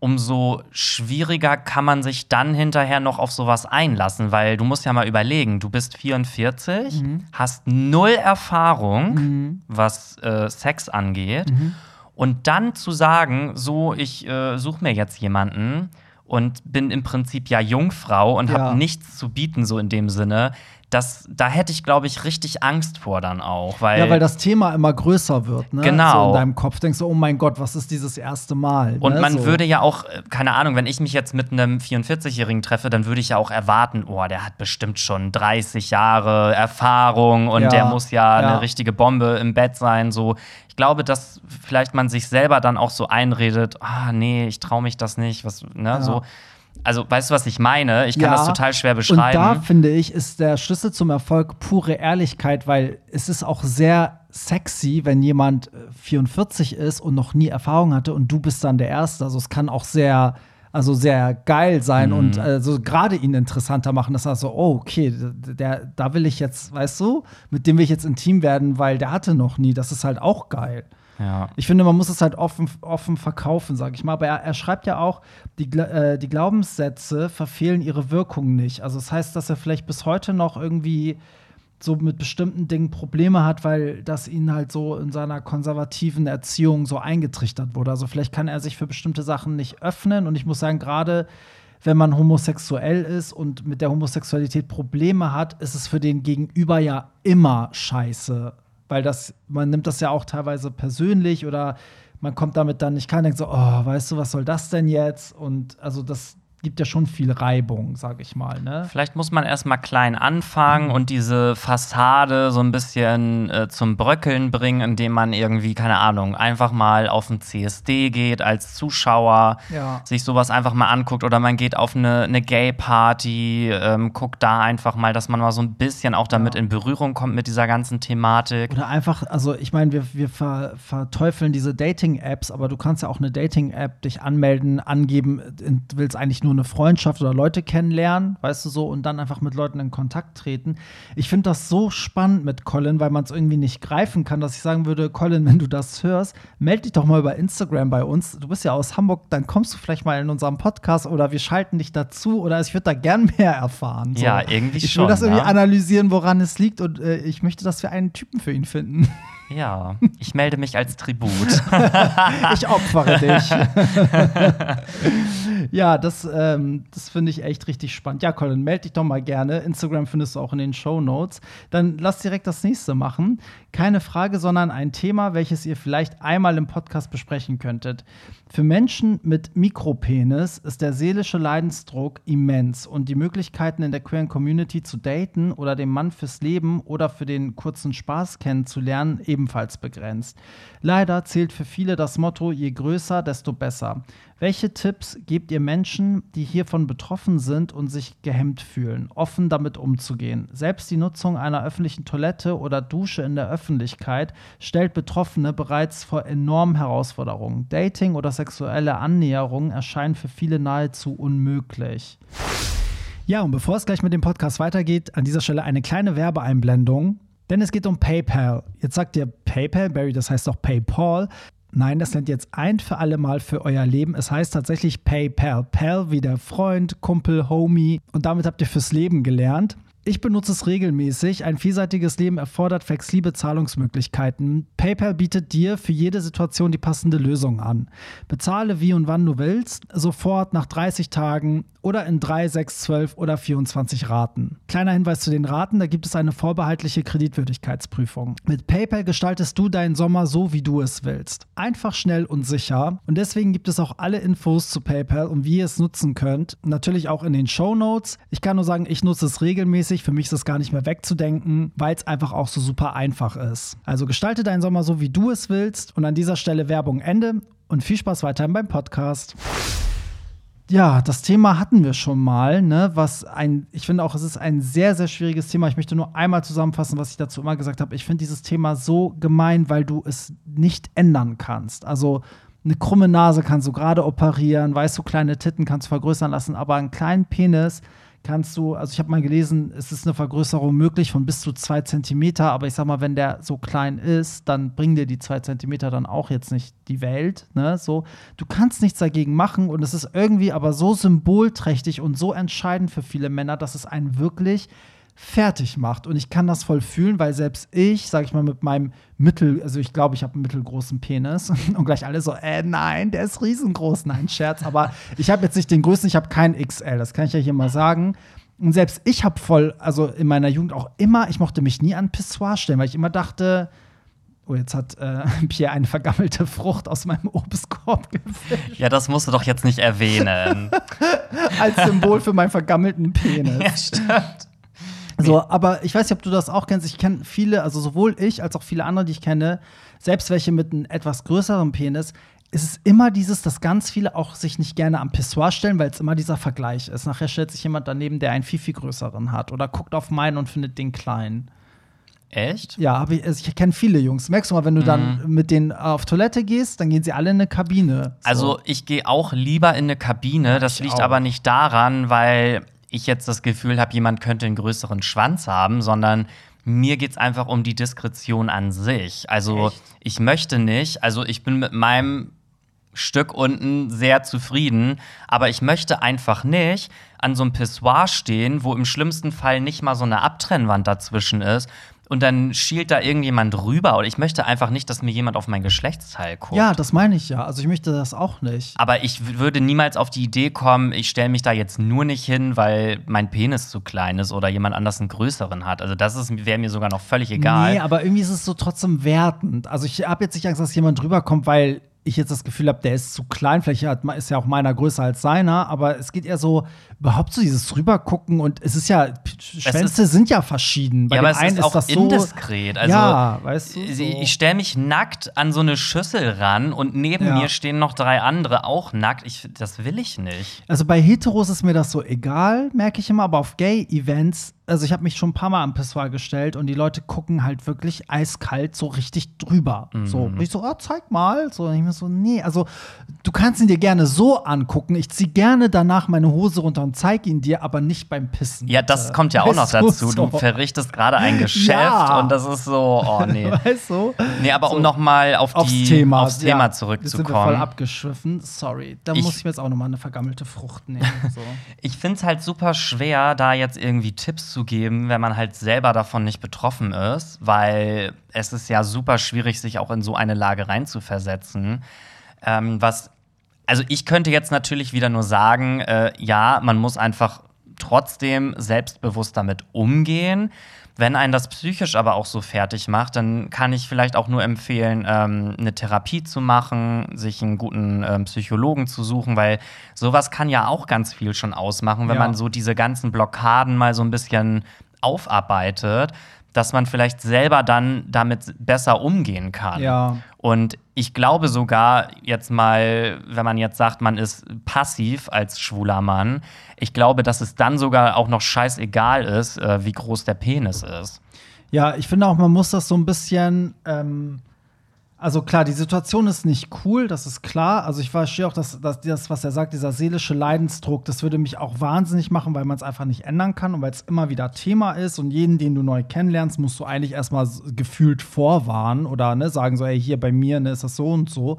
B: umso schwieriger kann man sich dann hinterher noch auf sowas einlassen, weil du musst ja mal überlegen, du bist 44, mhm. hast null Erfahrung, mhm. was äh, Sex angeht. Mhm. Und dann zu sagen, so, ich äh, suche mir jetzt jemanden und bin im Prinzip ja Jungfrau und ja. habe nichts zu bieten, so in dem Sinne, das, da hätte ich, glaube ich, richtig Angst vor dann auch. Weil,
A: ja, weil das Thema immer größer wird, ne?
B: Genau.
A: So in deinem Kopf denkst du, oh mein Gott, was ist dieses erste Mal?
B: Und
A: ne?
B: man
A: so.
B: würde ja auch, äh, keine Ahnung, wenn ich mich jetzt mit einem 44-Jährigen treffe, dann würde ich ja auch erwarten, oh, der hat bestimmt schon 30 Jahre Erfahrung und ja, der muss ja, ja, eine richtige Bombe im Bett sein. So, glaube, dass vielleicht man sich selber dann auch so einredet, ah, nee, ich traue mich das nicht, was, ne, ja. so also weißt du, was ich meine? Ich kann ja, das total schwer beschreiben.
A: Und da finde ich, ist der Schlüssel zum Erfolg pure Ehrlichkeit, weil es ist auch sehr sexy, wenn jemand 44 äh, ist und noch nie Erfahrung hatte und du bist dann der Erste. Also es kann auch sehr, also sehr geil sein
B: Mhm.
A: und also gerade ihn interessanter machen, dass er so, oh, okay, der, da will ich jetzt, weißt du, mit dem will ich jetzt intim werden, weil der hatte noch nie. Das ist halt auch geil.
B: Ja.
A: Ich finde, man muss es halt offen, offen verkaufen, sag ich mal. Aber er, er schreibt ja auch, die, äh, die Glaubenssätze verfehlen ihre Wirkung nicht. Also das heißt, dass er vielleicht bis heute noch irgendwie so mit bestimmten Dingen Probleme hat, weil das ihn halt so in seiner konservativen Erziehung so eingetrichtert wurde. Also vielleicht kann er sich für bestimmte Sachen nicht öffnen. Und ich muss sagen, gerade wenn man homosexuell ist und mit der Homosexualität Probleme hat, ist es für den Gegenüber ja immer scheiße. Weil das, man nimmt das ja auch teilweise persönlich oder man kommt damit dann nicht klar und denkt so, oh, weißt du, was soll das denn jetzt? Und also das gibt ja schon viel Reibung, sag ich mal, ne?
B: Vielleicht muss man erstmal klein anfangen und diese Fassade so ein bisschen äh, zum Bröckeln bringen, indem man irgendwie, keine Ahnung, einfach mal auf ein CSD geht als Zuschauer,
A: Ja.
B: sich sowas einfach mal anguckt oder man geht auf eine, eine Gay-Party, ähm, guckt da einfach mal, dass man mal so ein bisschen auch damit in Berührung kommt mit dieser ganzen Thematik.
A: Oder einfach, also ich meine, wir, wir ver, verteufeln diese Dating-Apps, aber du kannst ja auch eine Dating-App dich anmelden, angeben, du willst eigentlich nur eine Freundschaft oder Leute kennenlernen, weißt du so, und dann einfach mit Leuten in Kontakt treten. Ich finde das so spannend mit Colin, weil man es irgendwie nicht greifen kann, dass ich sagen würde, Colin, wenn du das hörst, melde dich doch mal über Instagram bei uns. Du bist ja aus Hamburg, dann kommst du vielleicht mal in unserem Podcast oder wir schalten dich dazu oder ich würde da gern mehr erfahren. So.
B: Ja, irgendwie
A: ich will
B: schon,
A: das irgendwie
B: ja.
A: analysieren, woran es liegt und äh, ich möchte, dass wir einen Typen für ihn finden.
B: Ja, ich melde mich als Tribut.
A: Ich opfere dich. ja, das, ähm, das finde ich echt richtig spannend. Ja, Colin, melde dich doch mal gerne. Instagram findest du auch in den Show Notes. Dann lass direkt das nächste machen. Keine Frage, sondern ein Thema, welches ihr vielleicht einmal im Podcast besprechen könntet. Für Menschen mit Mikropenis ist der seelische Leidensdruck immens und die Möglichkeiten in der queeren Community zu daten oder den Mann fürs Leben oder für den kurzen Spaß kennenzulernen ebenfalls begrenzt. Leider zählt für viele das Motto, je größer, desto besser. Welche Tipps gebt ihr Menschen, die hiervon betroffen sind und sich gehemmt fühlen, offen damit umzugehen? Selbst die Nutzung einer öffentlichen Toilette oder Dusche in der Öffentlichkeit stellt Betroffene bereits vor enormen Herausforderungen. Dating oder sexuelle Annäherung erscheinen für viele nahezu unmöglich. Ja, und bevor es gleich mit dem Podcast weitergeht, an dieser Stelle eine kleine Werbeeinblendung. Denn es geht um PayPal. Jetzt sagt ihr PayPal, Barry, das heißt doch PayPal. Nein, das nennt jetzt ein für alle Mal für euer Leben. Es heißt tatsächlich PayPal. Pal wie der Freund, Kumpel, Homie. Und damit habt ihr fürs Leben gelernt. Ich benutze es regelmäßig. Ein vielseitiges Leben erfordert flexible Zahlungsmöglichkeiten. PayPal bietet dir für jede Situation die passende Lösung an. Bezahle wie und wann du willst, sofort nach 30 Tagen oder in 3, 6, 12 oder 24 Raten. Kleiner Hinweis zu den Raten, da gibt es eine vorbehaltliche Kreditwürdigkeitsprüfung. Mit PayPal gestaltest du deinen Sommer so, wie du es willst. Einfach, schnell und sicher. Und deswegen gibt es auch alle Infos zu PayPal und wie ihr es nutzen könnt. Natürlich auch in den Show Notes. Ich kann nur sagen, ich nutze es regelmäßig. Für mich ist es gar nicht mehr wegzudenken, weil es einfach auch so super einfach ist. Also gestalte deinen Sommer so, wie du es willst. Und an dieser Stelle Werbung Ende und viel Spaß weiterhin beim Podcast. Ja, das Thema hatten wir schon mal, ne? Was ein, ich finde auch, es ist ein sehr, sehr schwieriges Thema. Ich möchte nur einmal zusammenfassen, was ich dazu immer gesagt habe. Ich finde dieses Thema so gemein, weil du es nicht ändern kannst. Also eine krumme Nase kannst du gerade operieren, weißt du, kleine Titten kannst du vergrößern lassen, aber einen kleinen Penis kannst du, also ich habe mal gelesen, es ist eine Vergrößerung möglich von bis zu zwei Zentimeter, aber ich sag mal, wenn der so klein ist, dann bringen dir die zwei Zentimeter dann auch jetzt nicht die Welt, ne, so. Du kannst nichts dagegen machen und es ist irgendwie aber so symbolträchtig und so entscheidend für viele Männer, dass es einen wirklich fertig macht. Und ich kann das voll fühlen, weil selbst ich, sag ich mal, mit meinem Mittel, also ich glaube, ich habe einen mittelgroßen Penis und gleich alle so, äh, nein, der ist riesengroß. Nein, Scherz. Aber ich habe jetzt nicht den größten, ich habe keinen XL, das kann ich ja hier mal sagen. Und selbst ich habe voll, also in meiner Jugend auch immer, ich mochte mich nie an Pissoir stellen, weil ich immer dachte, oh, jetzt hat äh, Pierre eine vergammelte Frucht aus meinem Obstkorb gefischt.
B: Ja, das musst du doch jetzt nicht erwähnen.
A: Als Symbol für meinen vergammelten Penis.
B: ja, stimmt.
A: So, aber ich weiß nicht, ob du das auch kennst. Ich kenne viele, also sowohl ich als auch viele andere, die ich kenne, selbst welche mit einem etwas größeren Penis, ist es immer dieses, dass ganz viele auch sich nicht gerne am Pissoir stellen, weil es immer dieser Vergleich ist. Nachher stellt sich jemand daneben, der einen viel, viel größeren hat oder guckt auf meinen und findet den kleinen.
B: Echt?
A: Ja, ich, also ich kenne viele Jungs. Merkst du mal, wenn du dann
B: Mhm.
A: mit denen auf Toilette gehst, dann gehen sie alle in eine Kabine. So.
B: Also ich gehe auch lieber in eine Kabine. Das
A: ich
B: liegt
A: auch.
B: aber nicht daran, weil ich jetzt das Gefühl habe, jemand könnte einen größeren Schwanz haben, sondern mir geht es einfach um die Diskretion an sich. Also
A: Echt?
B: ich möchte nicht, also ich bin mit meinem Stück unten sehr zufrieden, aber ich möchte einfach nicht an so einem Pissoir stehen, wo im schlimmsten Fall nicht mal so eine Abtrennwand dazwischen ist. Und dann schielt da irgendjemand rüber. Oder ich möchte einfach nicht, dass mir jemand auf mein Geschlechtsteil guckt.
A: ja, das meine ich ja. Also ich möchte das auch nicht.
B: Aber ich würde niemals auf die Idee kommen, ich stelle mich da jetzt nur nicht hin, weil mein Penis zu klein ist oder jemand anders einen größeren hat. Also das wäre mir sogar noch völlig egal.
A: Nee, aber irgendwie ist es so trotzdem wertend. Also ich habe jetzt nicht Angst, dass jemand drüber kommt, weil ich jetzt das Gefühl habe, der ist zu klein. Vielleicht hat, ist ja auch meiner größer als seiner, aber es geht eher so überhaupt so dieses Rübergucken und es ist ja Schwänze sind ja verschieden. Bei
B: ja, aber es
A: einen
B: ist auch
A: das so
B: indiskret. Also,
A: ja, weißt du.
B: ich-
A: So.
B: Ich stelle mich nackt an so eine Schüssel ran und neben
A: Ja.
B: mir stehen noch drei andere auch nackt. Ich, das will ich nicht.
A: Also bei Heteros ist mir das so egal, merke ich immer, aber auf Gay-Events, also ich habe mich schon ein paar Mal am Pissoir gestellt und die Leute gucken halt wirklich eiskalt so richtig drüber. So, und ich so, ah, zeig mal. So, und ich mir so, nee, also du kannst ihn dir gerne so angucken. Ich zieh gerne danach meine Hose runter und zeig ihn dir, aber nicht beim Pissen.
B: Ja, das kommt ja auch noch dazu. Du verrichtest gerade ein Geschäft
A: Ja.
B: und das ist so, oh nee.
A: Weißt du?
B: Nee, aber um
A: So.
B: noch mal auf
A: Aufs
B: die,
A: Thema,
B: aufs Thema
A: ja, Jetzt sind wir voll
B: zurückzukommen.
A: abgeschwiffen. Sorry. Da
B: Ich-
A: muss ich mir jetzt auch noch mal eine vergammelte Frucht nehmen. So.
B: Ich finde es halt super schwer, da jetzt irgendwie Tipps zu geben, wenn man halt selber davon nicht betroffen ist, weil es ist ja super schwierig, sich auch in so eine Lage reinzuversetzen. Ähm, was, also ich könnte jetzt natürlich wieder nur sagen, äh, ja, man muss einfach trotzdem selbstbewusst damit umgehen. Wenn einen das psychisch aber auch so fertig macht, dann kann ich vielleicht auch nur empfehlen, ähm, eine Therapie zu machen, sich einen guten ähm, Psychologen zu suchen, weil sowas kann ja auch ganz viel schon ausmachen, wenn
A: Ja.
B: man so diese ganzen Blockaden mal so ein bisschen aufarbeitet, dass man vielleicht selber dann damit besser umgehen kann.
A: Ja.
B: Und ich glaube sogar, jetzt mal, wenn man jetzt sagt, man ist passiv als schwuler Mann, ich glaube, dass es dann sogar auch noch scheißegal ist, äh, wie groß der Penis ist.
A: Ja, ich finde auch, man muss das so ein bisschen. Ähm, also klar, die Situation ist nicht cool, das ist klar. Also ich verstehe auch, dass, dass das, was er sagt, dieser seelische Leidensdruck, das würde mich auch wahnsinnig machen, weil man es einfach nicht ändern kann und weil es immer wieder Thema ist und jeden, den du neu kennenlernst, musst du eigentlich erstmal gefühlt vorwarnen oder ne, sagen so, ey, hier bei mir ne, ist das so und so.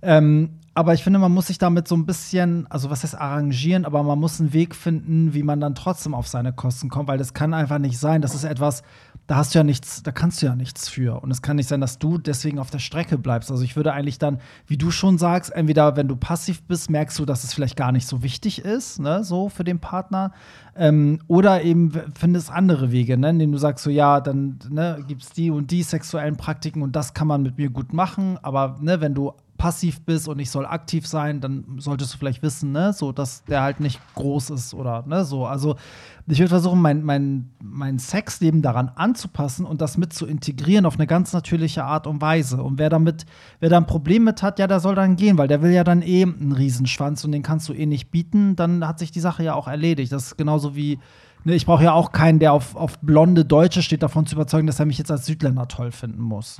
A: Ähm, aber ich finde, man muss sich damit so ein bisschen, also was heißt arrangieren, aber man muss einen Weg finden, wie man dann trotzdem auf seine Kosten kommt, weil das kann einfach nicht sein. Das ist etwas, da hast du ja nichts, da kannst du ja nichts für. Und es kann nicht sein, dass du deswegen auf der Strecke bleibst. Also ich würde eigentlich dann, wie du schon sagst, entweder wenn du passiv bist, merkst du, dass es vielleicht gar nicht so wichtig ist, ne, so für den Partner. Ähm, oder eben findest andere Wege, ne, indem du sagst, so ja, dann ne, gibt es die und die sexuellen Praktiken und das kann man mit mir gut machen. Aber ne, wenn du passiv bist und ich soll aktiv sein, dann solltest du vielleicht wissen, ne, so dass der halt nicht groß ist oder ne, so. Also ich würde versuchen, mein, mein, mein Sexleben daran anzupassen und das mit zu integrieren auf eine ganz natürliche Art und Weise. Und wer damit, wer da ein Problem mit hat, ja, der soll dann gehen, weil der will ja dann eh einen Riesenschwanz und den kannst du eh nicht bieten, dann hat sich die Sache ja auch erledigt. Das ist genauso wie Ne, ich brauche ja auch keinen, der auf, auf blonde Deutsche steht, davon zu überzeugen, dass er mich jetzt als Südländer toll finden muss.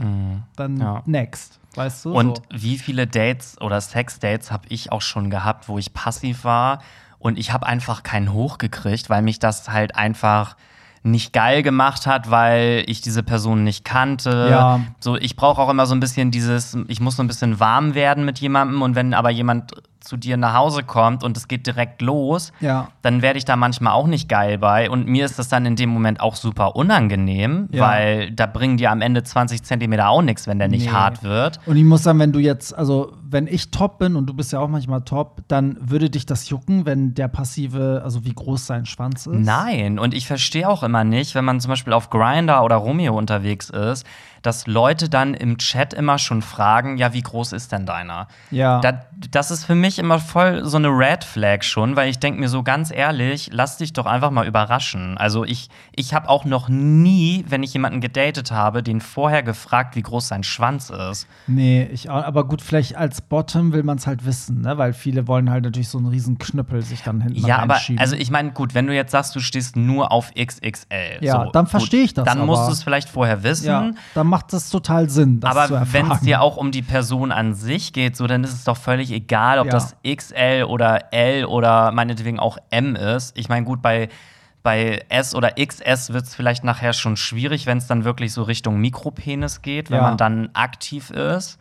A: Dann
B: Ja.
A: next, weißt du?
B: Und
A: so.
B: wie viele Dates oder Sex-Dates habe ich auch schon gehabt, wo ich passiv war und ich habe einfach keinen hochgekriegt, weil mich das halt einfach nicht geil gemacht hat, weil ich diese Person nicht kannte.
A: Ja.
B: So, ich brauche auch immer so ein bisschen dieses, ich muss so ein bisschen warm werden mit jemandem und wenn aber jemand zu dir nach Hause kommt und es geht direkt los,
A: Ja.
B: dann werde ich da manchmal auch nicht geil bei. Und mir ist das dann in dem Moment auch super unangenehm,
A: Ja.
B: weil da bringen dir am Ende 20 Zentimeter auch nichts, wenn der nicht
A: Nee.
B: hart wird.
A: Und ich muss sagen, wenn du jetzt, also wenn ich top bin und du bist ja auch manchmal top, dann würde dich das jucken, wenn der passive, also wie groß sein Schwanz ist?
B: Nein, und ich verstehe auch immer nicht, wenn man zum Beispiel auf Grinder oder Romeo unterwegs ist, dass Leute dann im Chat immer schon fragen, ja, wie groß ist denn deiner?
A: Ja.
B: Da, das ist für mich immer voll so eine Red Flag schon, weil ich denke mir so ganz ehrlich, lass dich doch einfach mal überraschen. Also ich, ich habe auch noch nie, wenn ich jemanden gedatet habe, den vorher gefragt, wie groß sein Schwanz ist.
A: Nee, ich auch, aber gut, vielleicht als Bottom will man es halt wissen, ne? Weil viele wollen halt natürlich so einen riesen Knüppel sich dann hinten
B: Ja, aber also ich meine, gut, wenn du jetzt sagst, du stehst nur auf XXL,
A: Ja,
B: so,
A: dann verstehe ich das
B: Dann musst du es vielleicht vorher wissen.
A: ja, dann macht das total Sinn, das
B: Aber wenn es dir auch um die Person an sich geht, so dann ist es doch völlig egal, ob
A: Ja.
B: das XL oder L oder meinetwegen auch M ist. Ich meine, gut, bei, bei S oder XS wird es vielleicht nachher schon schwierig, wenn es dann wirklich so Richtung Mikropenis geht, wenn
A: Ja.
B: man dann aktiv ist.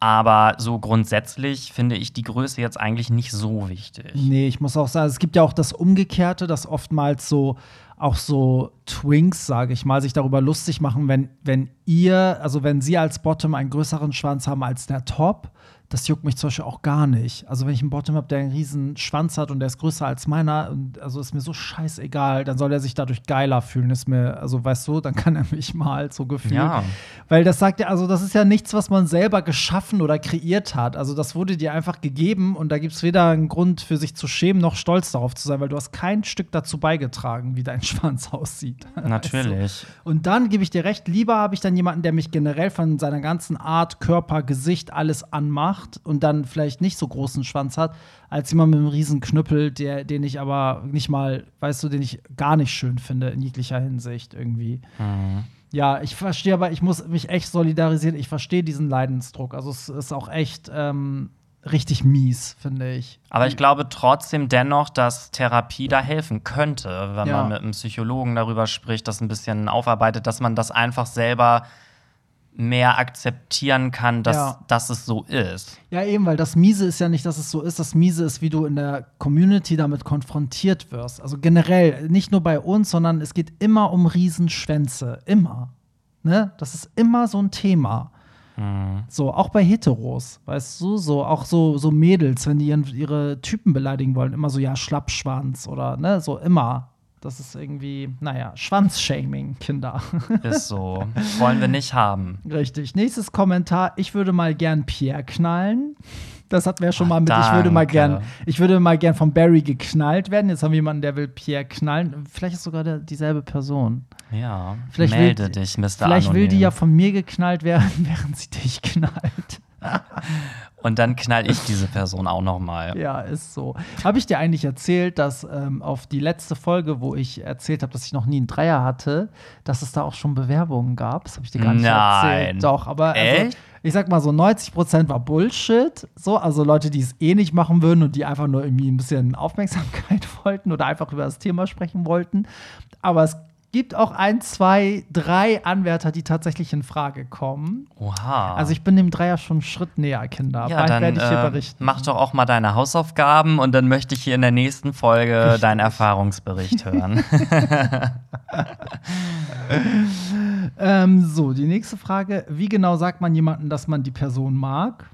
B: Aber so grundsätzlich finde ich die Größe jetzt eigentlich nicht so wichtig.
A: Nee, ich muss auch sagen, es gibt ja auch das Umgekehrte, dass oftmals so auch so Twinks, sage ich mal, sich darüber lustig machen, wenn, wenn ihr, also wenn sie als Bottom einen größeren Schwanz haben als der Top. Das juckt mich zum Beispiel auch gar nicht. Also wenn ich einen Bottom habe, der einen riesen Schwanz hat und der ist größer als meiner, und also ist mir so scheißegal, dann soll er sich dadurch geiler fühlen. Ist mir, also weißt du, dann kann er mich mal so gefühlt.
B: Ja.
A: Weil das sagt ja, also das ist ja nichts, was man selber geschaffen oder kreiert hat. Also das wurde dir einfach gegeben und da gibt es weder einen Grund für sich zu schämen noch stolz darauf zu sein, weil du hast kein Stück dazu beigetragen, wie dein Schwanz aussieht.
B: Natürlich.
A: Also, und dann gebe ich dir recht, lieber habe ich dann jemanden, der mich generell von seiner ganzen Art, Körper, Gesicht alles anmacht und dann vielleicht nicht so großen Schwanz hat, als jemand mit einem riesen Knüppel, der, den ich aber nicht mal, weißt du, den ich gar nicht schön finde in jeglicher Hinsicht irgendwie. Ja, ich verstehe, aber ich muss mich echt solidarisieren. Ich verstehe diesen Leidensdruck. Also es ist auch echt ähm, richtig mies, finde ich.
B: Aber ich glaube trotzdem dennoch, dass Therapie da helfen könnte, wenn
A: Ja.
B: man mit einem Psychologen darüber spricht, das ein bisschen aufarbeitet, dass man das einfach selber mehr akzeptieren kann, dass,
A: Ja.
B: dass es so ist.
A: Ja, eben, weil das Miese ist ja nicht, dass es so ist. Das Miese ist, wie du in der Community damit konfrontiert wirst. Also generell, nicht nur bei uns, sondern es geht immer um Riesenschwänze. Immer. Ne? Das ist immer so ein Thema. So, auch bei Heteros, weißt du, so, auch so, so Mädels, wenn die ihren, ihre Typen beleidigen wollen, immer so, ja, Schlappschwanz oder, ne, so immer. Das ist irgendwie, naja, Schwanzshaming, Kinder.
B: Ist so. Wollen wir nicht haben.
A: Richtig. Nächstes Kommentar. Ich würde mal gern Pierre knallen. Das hatten wir ja schon mal mit. Ich würde mal
B: danke.
A: gern, ich würde mal gern von Barry geknallt werden. Jetzt haben wir jemanden, der will Pierre knallen. Vielleicht ist sogar der, dieselbe Person.
B: Ja.
A: Vielleicht
B: Melde
A: will,
B: dich, Mr.
A: Vielleicht will die
B: Anonym.
A: ja von mir geknallt werden, während sie dich knallt.
B: Und dann knall ich diese Person auch noch mal.
A: Ja, ist so. Habe ich dir eigentlich erzählt, dass ähm, auf die letzte Folge, wo ich erzählt habe, dass ich noch nie einen Dreier hatte, dass es da auch schon Bewerbungen gab? Das habe ich dir gar nicht
B: Nein.
A: erzählt. Doch, aber also,
B: Echt?
A: ich sag mal so, 90% war Bullshit. So, also Leute, die es eh nicht machen würden und die einfach nur irgendwie ein bisschen Aufmerksamkeit wollten oder einfach über das Thema sprechen wollten. Aber es gibt auch ein, zwei, drei Anwärter, die tatsächlich in Frage kommen.
B: Oha.
A: Also ich bin dem Dreier schon einen Schritt näher, Kinder.
B: ja,
A: Bald
B: dann
A: werde ich hier
B: äh,
A: berichten.
B: mach doch auch mal deine Hausaufgaben und dann möchte ich hier in der nächsten Folge deinen Erfahrungsbericht hören.
A: Ähm, so, die nächste Frage. Wie genau sagt man jemandem, dass man die Person mag?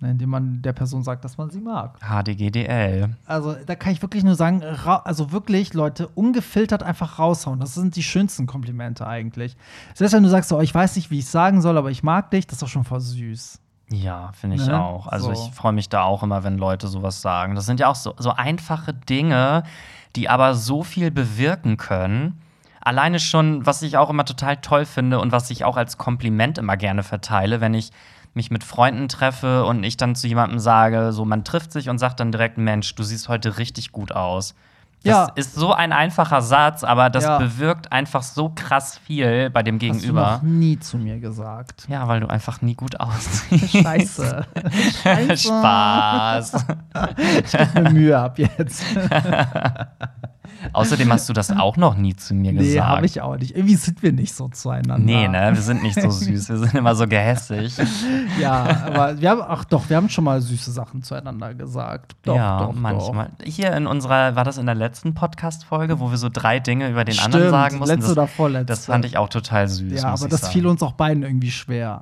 A: Na, Indem man der Person sagt, dass man sie mag.
B: HDGDL.
A: Also, da kann ich wirklich nur sagen, also wirklich, Leute, ungefiltert einfach raushauen. Das sind die schönsten Komplimente eigentlich. Selbst wenn du sagst, so, ich weiß nicht, wie ich sagen soll, aber ich mag dich, das ist doch schon voll süß.
B: Ja, finde ich
A: Ne?
B: auch. Also
A: So.
B: ich freue mich da auch immer, wenn Leute sowas sagen. Das sind ja auch so, so einfache Dinge, die aber so viel bewirken können. Alleine schon, was ich auch immer total toll finde und was ich auch als Kompliment immer gerne verteile, wenn ich mich mit Freunden treffe und ich dann zu jemandem sage, so man trifft sich und sagt dann direkt, Mensch, du siehst heute richtig gut aus. Das
A: Ja.
B: ist so ein einfacher Satz, aber das
A: Ja.
B: bewirkt einfach so krass viel bei dem
A: Hast du
B: Gegenüber.
A: noch nie zu mir gesagt.
B: Ja, weil du einfach nie gut aussiehst.
A: Scheiße. Scheiße.
B: Spaß.
A: Ich gebe mir Mühe ab jetzt.
B: Außerdem hast du das auch noch nie zu mir
A: Nee,
B: gesagt.
A: habe ich auch nicht. Irgendwie sind wir nicht so zueinander.
B: Nee, ne? Wir sind nicht so süß. Wir sind immer so gehässig.
A: Ja, aber wir haben, ach doch, wir haben schon mal süße Sachen zueinander gesagt. Doch,
B: ja,
A: doch,
B: manchmal. Hier in unserer, war das in der letzten Podcast-Folge, wo wir so drei Dinge über den
A: Stimmt,
B: anderen sagen mussten?
A: letzte
B: Das,
A: oder vorletzte.
B: das fand ich auch total süß.
A: Doch. Ja, aber das
B: sagen.
A: fiel uns auch beiden irgendwie schwer.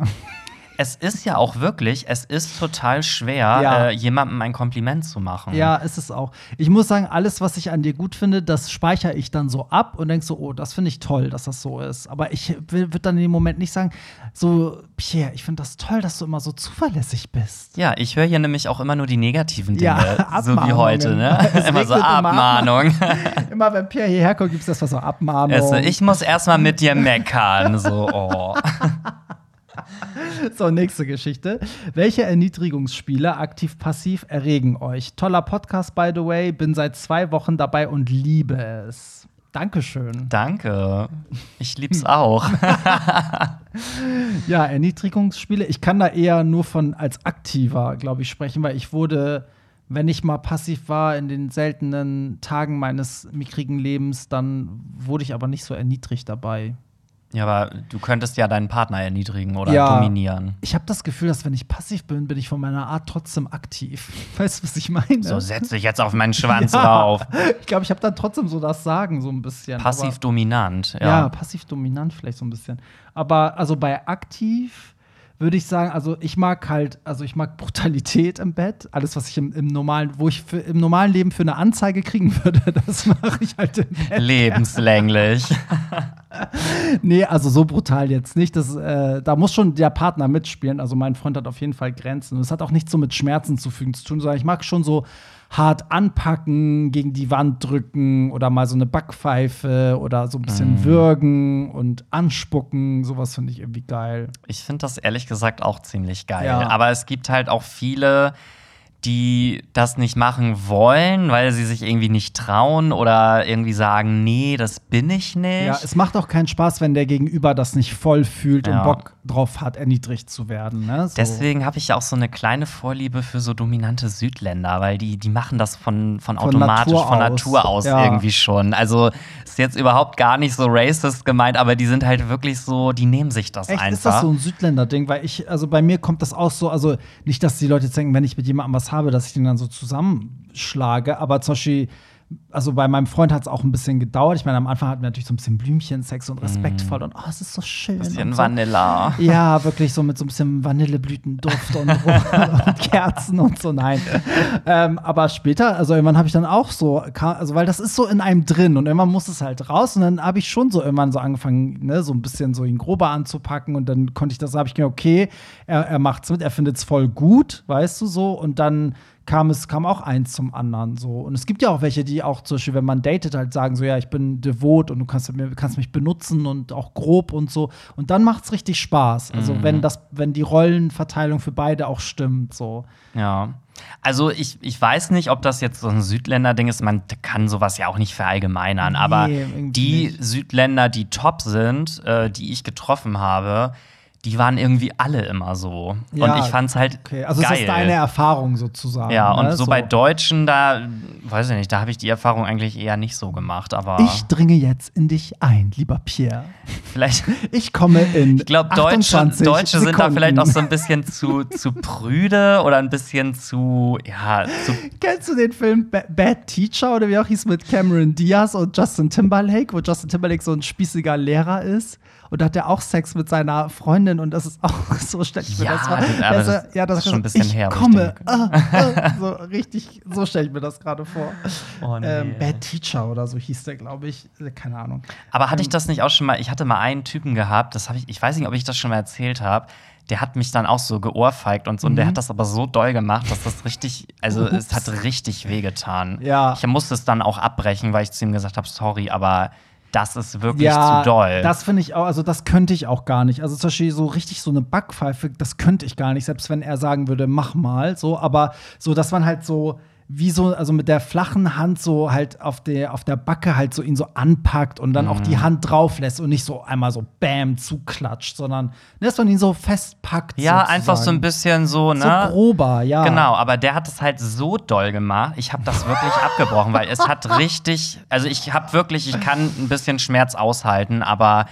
B: Es ist ja auch wirklich, es ist total schwer,
A: Ja.
B: äh, jemandem ein Kompliment zu machen.
A: Ja, ist es auch. Ich muss sagen, alles, was ich an dir gut finde, das speichere ich dann so ab und denke so, oh, das finde ich toll, dass das so ist. Aber ich würde dann in dem Moment nicht sagen, so, Pierre, ich finde das toll, dass du immer so zuverlässig bist.
B: Ja, ich höre hier nämlich auch immer nur die negativen Dinge,
A: Ja,
B: so wie heute, ne? Immer so. Abmahnung.
A: Immer wenn Pierre hierher kommt, gibt es das was so Abmahnung.
B: Also, ich muss erstmal mit dir meckern. So, oh.
A: So, nächste Geschichte. Welche Erniedrigungsspiele, aktiv-passiv, erregen euch? Toller Podcast, by the way. Bin seit zwei Wochen dabei und liebe es. Dankeschön.
B: Danke. Ich lieb's auch.
A: Ja, Erniedrigungsspiele. Ich kann da eher nur von als Aktiver, glaube ich, sprechen, weil ich wurde, wenn ich mal passiv war in den seltenen Tagen meines mickrigen Lebens, dann wurde ich aber nicht so erniedrigt dabei.
B: Ja, aber du könntest ja deinen Partner erniedrigen oder
A: Ja.
B: dominieren.
A: Ich habe das Gefühl, dass wenn ich passiv bin, bin ich von meiner Art trotzdem aktiv. Weißt du, was ich meine?
B: So, setz dich jetzt auf meinen Schwanz
A: Ja.
B: drauf.
A: Ich glaube, ich habe dann trotzdem so das Sagen, so ein bisschen.
B: Passiv dominant,
A: ja.
B: ja.
A: passiv dominant vielleicht so ein bisschen. Aber also bei aktiv würde ich sagen, also ich mag halt, also ich mag Brutalität im Bett. Alles, was ich im, im normalen, wo ich für, im normalen Leben für eine Anzeige kriegen würde, das mache ich halt im Bett.
B: Lebenslänglich.
A: Nee, also so brutal jetzt nicht. Das, äh, da muss schon der Partner mitspielen. Also mein Freund hat auf jeden Fall Grenzen. Und es hat auch nichts so mit Schmerzen zufügen zu tun, sondern ich mag schon so hart anpacken, gegen die Wand drücken oder mal so eine Backpfeife oder so ein bisschen würgen und anspucken. Sowas finde ich irgendwie geil.
B: Ich finde das ehrlich gesagt auch ziemlich geil.
A: Ja.
B: Aber es gibt halt auch viele, die das nicht machen wollen, weil sie sich irgendwie nicht trauen oder irgendwie sagen, nee, das bin ich nicht.
A: Ja, es macht auch keinen Spaß, wenn der Gegenüber das nicht voll fühlt
B: Ja.
A: und Bock drauf hat, erniedrigt zu werden. Ne? So.
B: Deswegen habe ich ja auch so eine kleine Vorliebe für so dominante Südländer, weil die, die machen das von, von,
A: Von
B: automatisch,
A: Natur
B: von
A: aus.
B: Natur aus
A: Ja.
B: irgendwie schon. Also ist jetzt überhaupt gar nicht so racist gemeint, aber die sind halt wirklich so, die nehmen sich das
A: Echt,
B: einfach.
A: ist das so ein Südländer-Ding? Weil ich, also bei mir kommt das auch so, also nicht, dass die Leute jetzt denken, wenn ich mit jemandem was habe, dass ich den dann so zusammenschlage, aber zum Beispiel, also bei meinem Freund hat es auch ein bisschen gedauert. Ich meine, am Anfang hatten wir natürlich so ein bisschen Blümchensex und respektvoll und oh, es ist so schön.
B: Mhm. bisschen
A: so.
B: Vanilla.
A: Ja, wirklich so mit so ein bisschen Vanilleblütenduft und, und Kerzen und so, nein. Ähm, aber später, also irgendwann habe ich dann auch so, also weil das ist so in einem drin und irgendwann muss es halt raus und dann habe ich schon so irgendwann so angefangen, ne, so ein bisschen so ihn grober anzupacken und dann konnte ich das, habe ich gedacht, okay, er, er macht's mit, er findet es voll gut, weißt du so und dann kam es kam auch eins zum anderen so und es gibt ja auch welche die auch zum Beispiel wenn man datet halt sagen so ja ich bin devot und du kannst mir kannst mich benutzen und auch grob und so und dann macht's richtig Spaß also wenn das wenn die Rollenverteilung für beide auch stimmt so
B: Ja. Also ich, ich weiß nicht, ob das jetzt so ein Südländer-Ding ist. Man kann sowas ja auch nicht verallgemeinern.
A: Nee,
B: aber
A: irgendwie
B: die
A: nicht.
B: Südländer, die top sind, äh, die ich getroffen habe, die waren irgendwie alle immer so.
A: Ja,
B: und ich fand's halt
A: okay also
B: geil.
A: es ist deine Erfahrung sozusagen
B: ja, und
A: ne?
B: so, bei Deutschen, da weiß ich nicht, da habe ich die Erfahrung eigentlich eher nicht so gemacht. Aber
A: ich dringe jetzt in dich ein lieber Pierre
B: vielleicht.
A: ich komme in
B: Ich glaube, Deutsche,
A: 28
B: Deutsche sind da vielleicht auch so ein bisschen zu, zu prüde oder ein bisschen zu, ja, zu
A: Kennst du den Film Ba- Bad Teacher oder wie auch hieß mit Cameron Diaz und Justin Timberlake, wo Justin Timberlake so ein spießiger Lehrer ist? Und da hat er auch Sex mit seiner Freundin und das ist auch so stelle ich mir
B: Ja,
A: das vor.
B: das- das
A: ja, das
B: ist schon ein bisschen
A: ich
B: her, ich
A: komme.
B: denke.
A: Ah, ah, so richtig, so stelle ich mir das gerade vor.
B: Oh, nee.
A: ähm, Bad Teacher oder so hieß der, glaube ich. Keine Ahnung.
B: Aber hatte ich das nicht auch schon mal? Ich hatte mal einen Typen gehabt, das habe ich, ich weiß nicht, ob ich das schon mal erzählt habe. Der hat mich dann auch so geohrfeigt und so. Und der
A: Mhm.
B: hat das aber so doll gemacht, dass das richtig, also es
A: Ups.
B: hat richtig wehgetan.
A: Ja.
B: Ich musste es dann auch abbrechen, weil ich zu ihm gesagt habe, sorry, aber das ist wirklich zu doll.
A: Das finde ich auch, also das könnte ich auch gar nicht. Also zum Beispiel so richtig so eine Backpfeife, das könnte ich gar nicht, selbst wenn er sagen würde, mach mal, so, aber so, dass man halt so wie so, also mit der flachen Hand so halt auf der, auf der Backe halt so ihn so anpackt und dann auch
B: Mhm.
A: die Hand drauf lässt und nicht so einmal so bam zuklatscht, sondern dass man ihn so festpackt.
B: ja,
A: sozusagen.
B: einfach so ein bisschen so,
A: So
B: ne?
A: grober, ja.
B: Genau, aber der hat es halt so doll gemacht. Ich habe das wirklich abgebrochen, weil es hat richtig, also ich habe wirklich, ich kann ein bisschen Schmerz aushalten, aber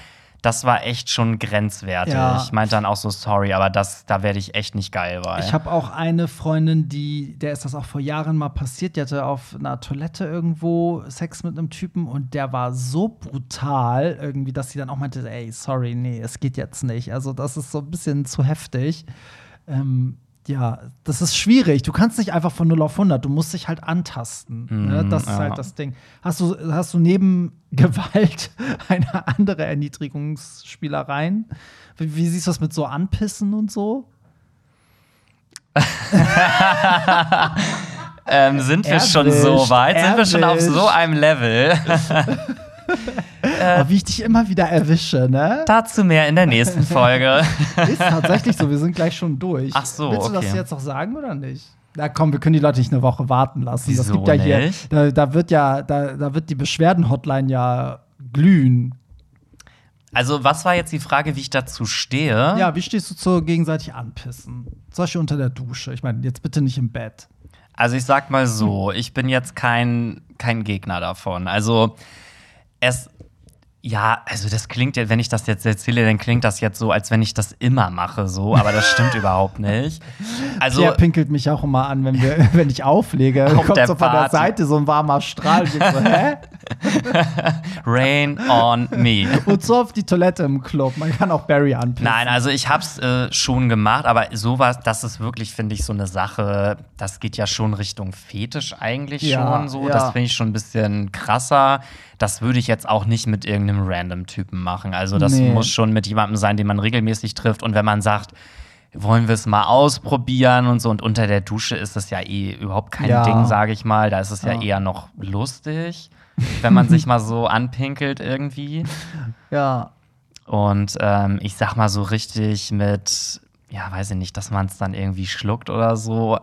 B: das war echt schon grenzwertig.
A: Ja.
B: Ich meinte dann auch so, sorry, aber das, da werde ich echt nicht geil bei.
A: Ich habe auch eine Freundin, die, der ist das auch vor Jahren mal passiert. Die hatte auf einer Toilette irgendwo Sex mit einem Typen und der war so brutal irgendwie, dass sie dann auch meinte, ey, sorry, nee, es geht jetzt nicht. Also das ist so ein bisschen zu heftig. Ähm, ja, das ist schwierig. Du kannst nicht einfach von 0 auf 100. Du musst dich halt antasten. ne? Das ist
B: ja.
A: halt das Ding. Hast du, hast du neben Gewalt eine andere Erniedrigungsspielereien? Wie, wie siehst du das mit so Anpissen und so?
B: ähm, sind wir schon
A: Erwischt,
B: so weit? Sind wir schon auf so einem Level?
A: Aber wie ich dich immer wieder erwische, ne?
B: Dazu mehr in der nächsten Folge.
A: Ist tatsächlich so, wir sind gleich schon durch.
B: Ach so,
A: Willst du das
B: okay.
A: jetzt noch sagen oder nicht? Na komm, wir können die Leute nicht eine Woche warten lassen. das
B: Wieso
A: gibt ja hier, da, da wird ja, da, da wird die Beschwerden-Hotline ja glühen.
B: Also, was war jetzt die Frage, wie ich dazu stehe?
A: Ja, wie stehst du zu gegenseitig anpissen? Zum Beispiel unter der Dusche. Ich meine, jetzt bitte nicht im Bett.
B: Also ich sag mal so, ich bin jetzt kein, kein Gegner davon. Also es, ja, also das klingt ja, wenn ich das jetzt erzähle, dann klingt das jetzt so, als wenn ich das immer mache, so, aber das stimmt überhaupt nicht. Also
A: Pierre pinkelt mich auch immer an, wenn, wir, wenn ich auflege.
B: Auf
A: Kommt
B: der
A: so von der. Seite so ein warmer Strahl. Und ich so, hä?
B: Rain on me.
A: Und so auf die Toilette im Club. Man kann auch Barry anpissen.
B: Nein, also ich hab's äh, schon gemacht, aber sowas, das ist wirklich, finde ich, so eine Sache, das geht ja schon Richtung Fetisch eigentlich
A: Ja,
B: schon so.
A: ja.
B: Das finde ich schon ein bisschen krasser. Das würde ich jetzt auch nicht mit irgendeinem Random-Typen machen. Also das
A: Nee.
B: muss schon mit jemandem sein, den man regelmäßig trifft. Und wenn man sagt, wollen wir es mal ausprobieren und so. Und unter der Dusche ist es ja eh überhaupt kein
A: Ja.
B: Ding, sage ich mal. Da ist es ja,
A: Ja.
B: eher noch lustig, wenn man sich mal so anpinkelt irgendwie.
A: Ja.
B: Und ähm, ich sag mal so richtig mit, ja, weiß ich nicht, dass man es dann irgendwie schluckt oder so,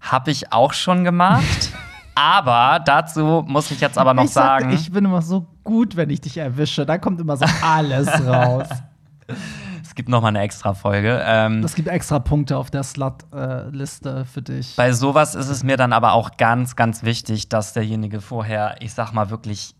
B: habe ich auch schon gemacht. aber dazu muss ich jetzt aber noch
A: ich sag,
B: sagen,
A: ich bin immer so gut, wenn ich dich erwische. Da kommt immer so alles raus.
B: es gibt noch mal eine extra Folge. Ähm,
A: Es gibt extra Punkte auf der Slut-Liste für dich.
B: bei sowas ist es mir dann aber auch ganz, ganz wichtig, dass derjenige vorher, ich sag mal wirklich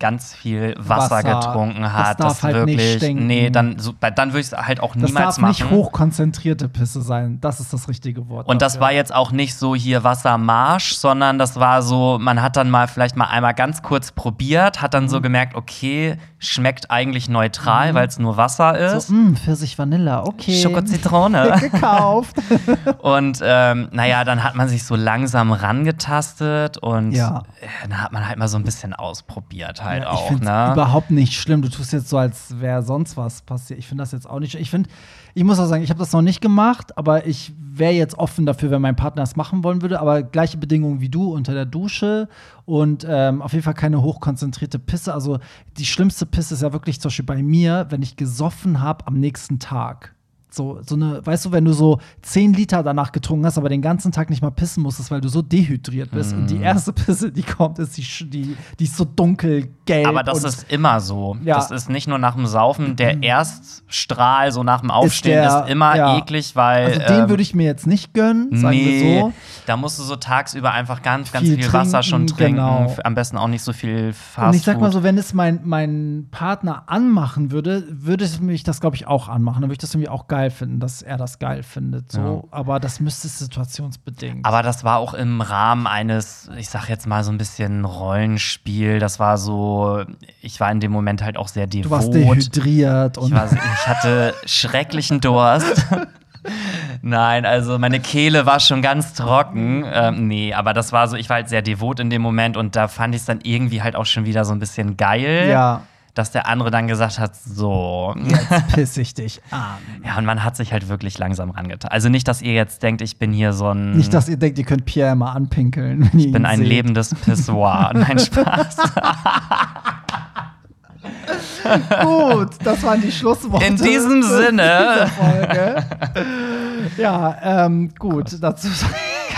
B: ganz viel Wasser,
A: Wasser.
B: getrunken
A: Das
B: hat.
A: darf halt nicht
B: wirklich,
A: stinken.
B: nee, dann, so, dann würde ich es halt auch
A: das
B: niemals
A: darf nicht
B: machen.
A: hochkonzentrierte Pisse sein. Das ist das richtige Wort.
B: Und das
A: dafür.
B: war jetzt auch nicht so hier Wassermarsch, sondern das war so, man hat dann mal vielleicht mal einmal ganz kurz probiert, hat dann
A: Mhm.
B: so gemerkt, okay, schmeckt eigentlich neutral, weil es nur Wasser ist.
A: so, mh, Pfirsich Vanilla, okay.
B: Schoko Zitrone.
A: gekauft.
B: und ähm, naja, dann hat man sich so langsam rangetastet und
A: Ja.
B: äh, dann hat man halt mal so ein bisschen ausprobiert halt
A: Ja, ich
B: auch,
A: finde es
B: ne?
A: überhaupt nicht schlimm. Du tust jetzt so, als wäre sonst was passiert. Ich finde das jetzt auch nicht. Ich finde, ich muss auch sagen, ich habe das noch nicht gemacht, aber ich wäre jetzt offen dafür, wenn mein Partner das machen wollen würde. Aber gleiche Bedingungen wie du unter der Dusche und ähm, auf jeden Fall keine hochkonzentrierte Pisse. Also die schlimmste Pisse ist ja wirklich zum Beispiel bei mir, wenn ich gesoffen habe am nächsten Tag. So, so eine, weißt du, wenn du so 10 Liter danach getrunken hast, aber den ganzen Tag nicht mal pissen musstest, weil du so dehydriert bist. Und
B: Mhm.
A: die erste Pisse, die kommt, ist die, die, die ist so dunkelgelb.
B: Aber das
A: und
B: ist immer so.
A: Ja.
B: Das ist nicht nur nach dem Saufen. Der Erststrahl, so nach dem Aufstehen, ist,
A: der-
B: immer
A: ja.
B: eklig, weil.
A: Also den
B: ähm,
A: würde ich mir jetzt nicht gönnen, sagen
B: nee,
A: wir so.
B: da musst du so tagsüber einfach ganz, ganz
A: Viel
B: viel, Wasser schon
A: trinken,
B: trinken.
A: genau.
B: Am besten auch nicht so viel Fast
A: Und ich sag mal so, wenn es mein, mein Partner anmachen würde, würde es mich das, glaube ich, auch anmachen. Dann würde ich das irgendwie auch geil finden, dass er das geil findet. So. Aber das müsste situationsbedingt.
B: Aber das war auch im Rahmen eines, ich sag jetzt mal so ein bisschen Rollenspiel. Das war so, ich war in dem Moment halt auch sehr devot.
A: du warst dehydriert und
B: Ich, war, ich hatte schrecklichen Durst. Nein, also meine Kehle war schon ganz trocken. Ähm, nee, aber das war so, ich war halt sehr devot in dem Moment und da fand ich es dann irgendwie halt auch schon wieder so ein bisschen geil,
A: ja,
B: dass der andere dann gesagt hat, so.
A: jetzt piss ich dich an.
B: Ja, und man hat sich halt wirklich langsam rangetan. Also nicht, dass ihr jetzt denkt, ich bin hier so ein.
A: Nicht, dass ihr denkt, ihr könnt Pierre immer anpinkeln.
B: Ich bin ein lebendes Pissoir. Nein, Spaß.
A: Gut, das waren die Schlussworte.
B: In diesem Sinne.
A: Folge. Ja, ähm, gut. Dazu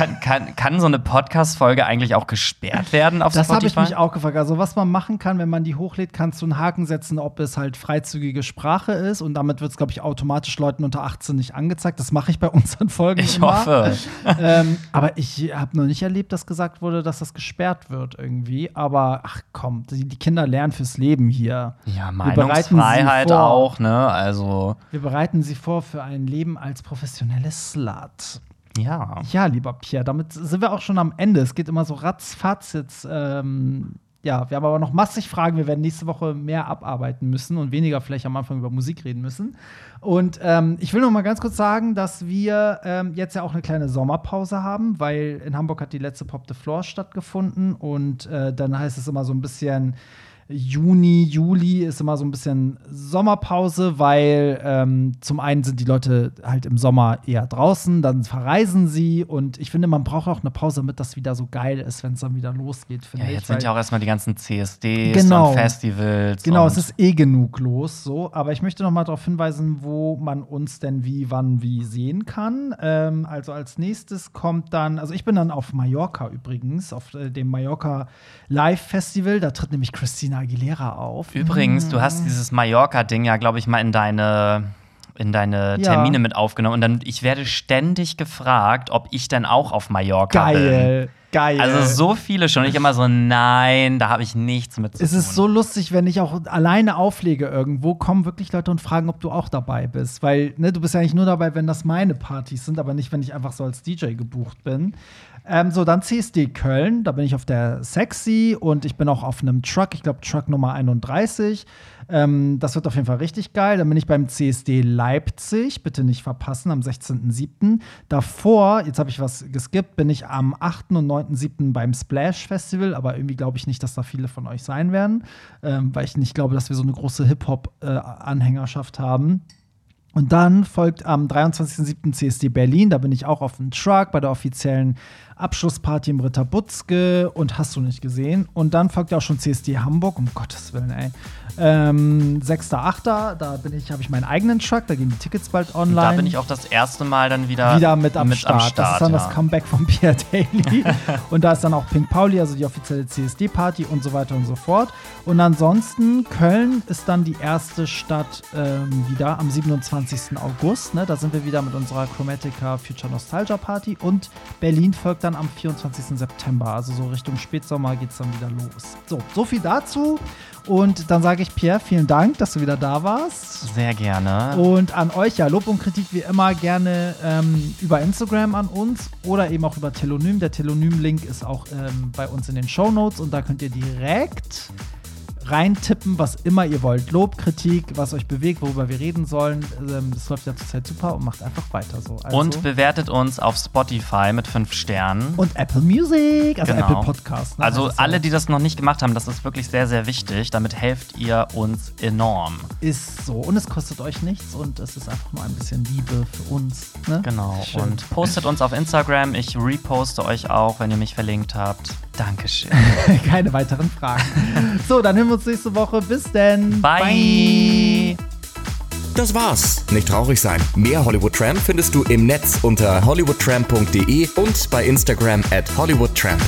B: kann, kann, kann so eine Podcast-Folge eigentlich auch gesperrt werden auf
A: Das habe
B: Spotify?
A: ich mich auch gefragt. Also, was man machen kann, wenn man die hochlädt, kannst du einen Haken setzen, ob es halt freizügige Sprache ist. Und damit wird es, glaube ich, automatisch Leuten unter 18 nicht angezeigt. Das mache ich bei unseren Folgen
B: Ich
A: immer.
B: hoffe.
A: ähm, aber ich habe noch nicht erlebt, dass gesagt wurde, dass das gesperrt wird irgendwie. Aber ach komm, die, die Kinder lernen fürs Leben hier.
B: Ja, Meinungsfreiheit auch, ne? Also,
A: Wir bereiten sie vor für ein Leben als professionelle Slut.
B: Ja.
A: Ja, lieber Pierre, damit sind wir auch schon am Ende. Es geht immer so ratzfatz jetzt. Ähm, ja, wir haben aber noch massig Fragen. Wir werden nächste Woche mehr abarbeiten müssen und weniger vielleicht am Anfang über Musik reden müssen. Und ähm, ich will noch mal ganz kurz sagen, dass wir ähm, jetzt ja auch eine kleine Sommerpause haben, weil in Hamburg hat die letzte Pop the Floor stattgefunden und äh, dann heißt es immer so ein bisschen Juni, Juli ist immer so ein bisschen Sommerpause, weil ähm, zum einen sind die Leute halt im Sommer eher draußen, dann verreisen sie und ich finde, man braucht auch eine Pause, damit das wieder so geil ist, wenn es dann wieder losgeht.
B: Ja,
A: ich,
B: jetzt sind
A: weil-
B: ja auch erstmal die ganzen CSDs
A: Genau.
B: und Festivals.
A: Genau,
B: und
A: es ist eh genug los, so. Aber ich möchte noch mal darauf hinweisen, wo man uns denn wie, wann, wie sehen kann. Ähm, also als nächstes kommt dann, also ich bin dann auf Mallorca übrigens, auf äh, dem Mallorca Live Festival. Da tritt nämlich Christina Aguilera auf.
B: Übrigens, du
A: Mhm.
B: hast dieses Mallorca-Ding ja, glaube ich, mal in deine, in deine
A: Ja.
B: Termine mit aufgenommen. Und dann, ich werde ständig gefragt, ob ich denn auch auf Mallorca bin.
A: Geil.
B: Also so viele schon. Ich immer so, nein, da habe ich nichts mit zu
A: Es
B: tun.
A: ist so lustig, wenn ich auch alleine auflege irgendwo, kommen wirklich Leute und fragen, ob du auch dabei bist. Weil, ne, du bist ja eigentlich nur dabei, wenn das meine Partys sind, aber nicht, wenn ich einfach so als DJ gebucht bin. Ähm, so, dann CSD Köln, da bin ich auf der Sexy und ich bin auch auf einem Truck, ich glaube Truck Nummer 31. Ähm, das wird auf jeden Fall richtig geil. Dann bin ich beim CSD Leipzig, bitte nicht verpassen, am 16.07. Davor, jetzt habe ich was geskippt, bin ich am 8. und 9.07. beim Splash Festival, aber irgendwie glaube ich nicht, dass da viele von euch sein werden, ähm, weil ich nicht glaube, dass wir so eine große Hip-Hop-Anhängerschaft haben. Und dann folgt am 23.07. CSD Berlin. Da bin ich auch auf dem Truck bei der offiziellen Abschlussparty im Ritter Butzke und hast du nicht gesehen. Und dann folgt ja auch schon CSD Hamburg, um Gottes Willen, ey. Ähm, 6.8. Da bin ich, habe ich meinen eigenen Truck, da gehen die Tickets bald
B: Und
A: online.
B: da bin ich auch das erste Mal dann wieder,
A: wieder mit am, Start. Das ist dann
B: ja.
A: das Comeback von Pierre Daly. und da ist dann auch Pink Pauli, also die offizielle CSD-Party und so weiter und so fort. Und ansonsten, Köln ist dann die erste Stadt ähm, wieder am 27. August. Ne? Da sind wir wieder mit unserer Chromatica Future Nostalgia Party. Und Berlin folgt dann am 24. September. Also so Richtung Spätsommer geht es dann wieder los. So, so viel dazu. Und dann sage ich, Pierre, vielen Dank, dass du wieder da warst.
B: Sehr gerne.
A: Und an euch, ja, Lob und Kritik wie immer gerne ähm, über Instagram an uns oder eben auch über Telonym. Der Telonym-Link ist auch ähm, bei uns in den Show Notes und da könnt ihr direkt reintippen, was immer ihr wollt. Lob, Kritik, was euch bewegt, worüber wir reden sollen. Ähm, das läuft ja zurzeit super und macht einfach weiter so. Also,
B: Und bewertet uns auf Spotify mit fünf Sternen.
A: und Apple Music, also
B: Genau.
A: Apple Podcast. ne?
B: also
A: ist
B: alle, die das noch nicht gemacht haben, das ist wirklich sehr, sehr wichtig. Damit helft ihr uns enorm.
A: ist so. Und es kostet euch nichts und es ist einfach nur ein bisschen Liebe für uns. Ne?
B: Genau.
A: Schön.
B: Und postet uns auf Instagram. Ich reposte euch auch, wenn ihr mich verlinkt habt. Dankeschön.
A: Keine weiteren Fragen. so, dann hören wir uns nächste Woche. Bis denn.
B: Bye.
C: Das war's. Nicht traurig sein. Mehr Hollywood Tramp findest du im Netz unter hollywoodtramp.de und bei Instagram at hollywoodtramp.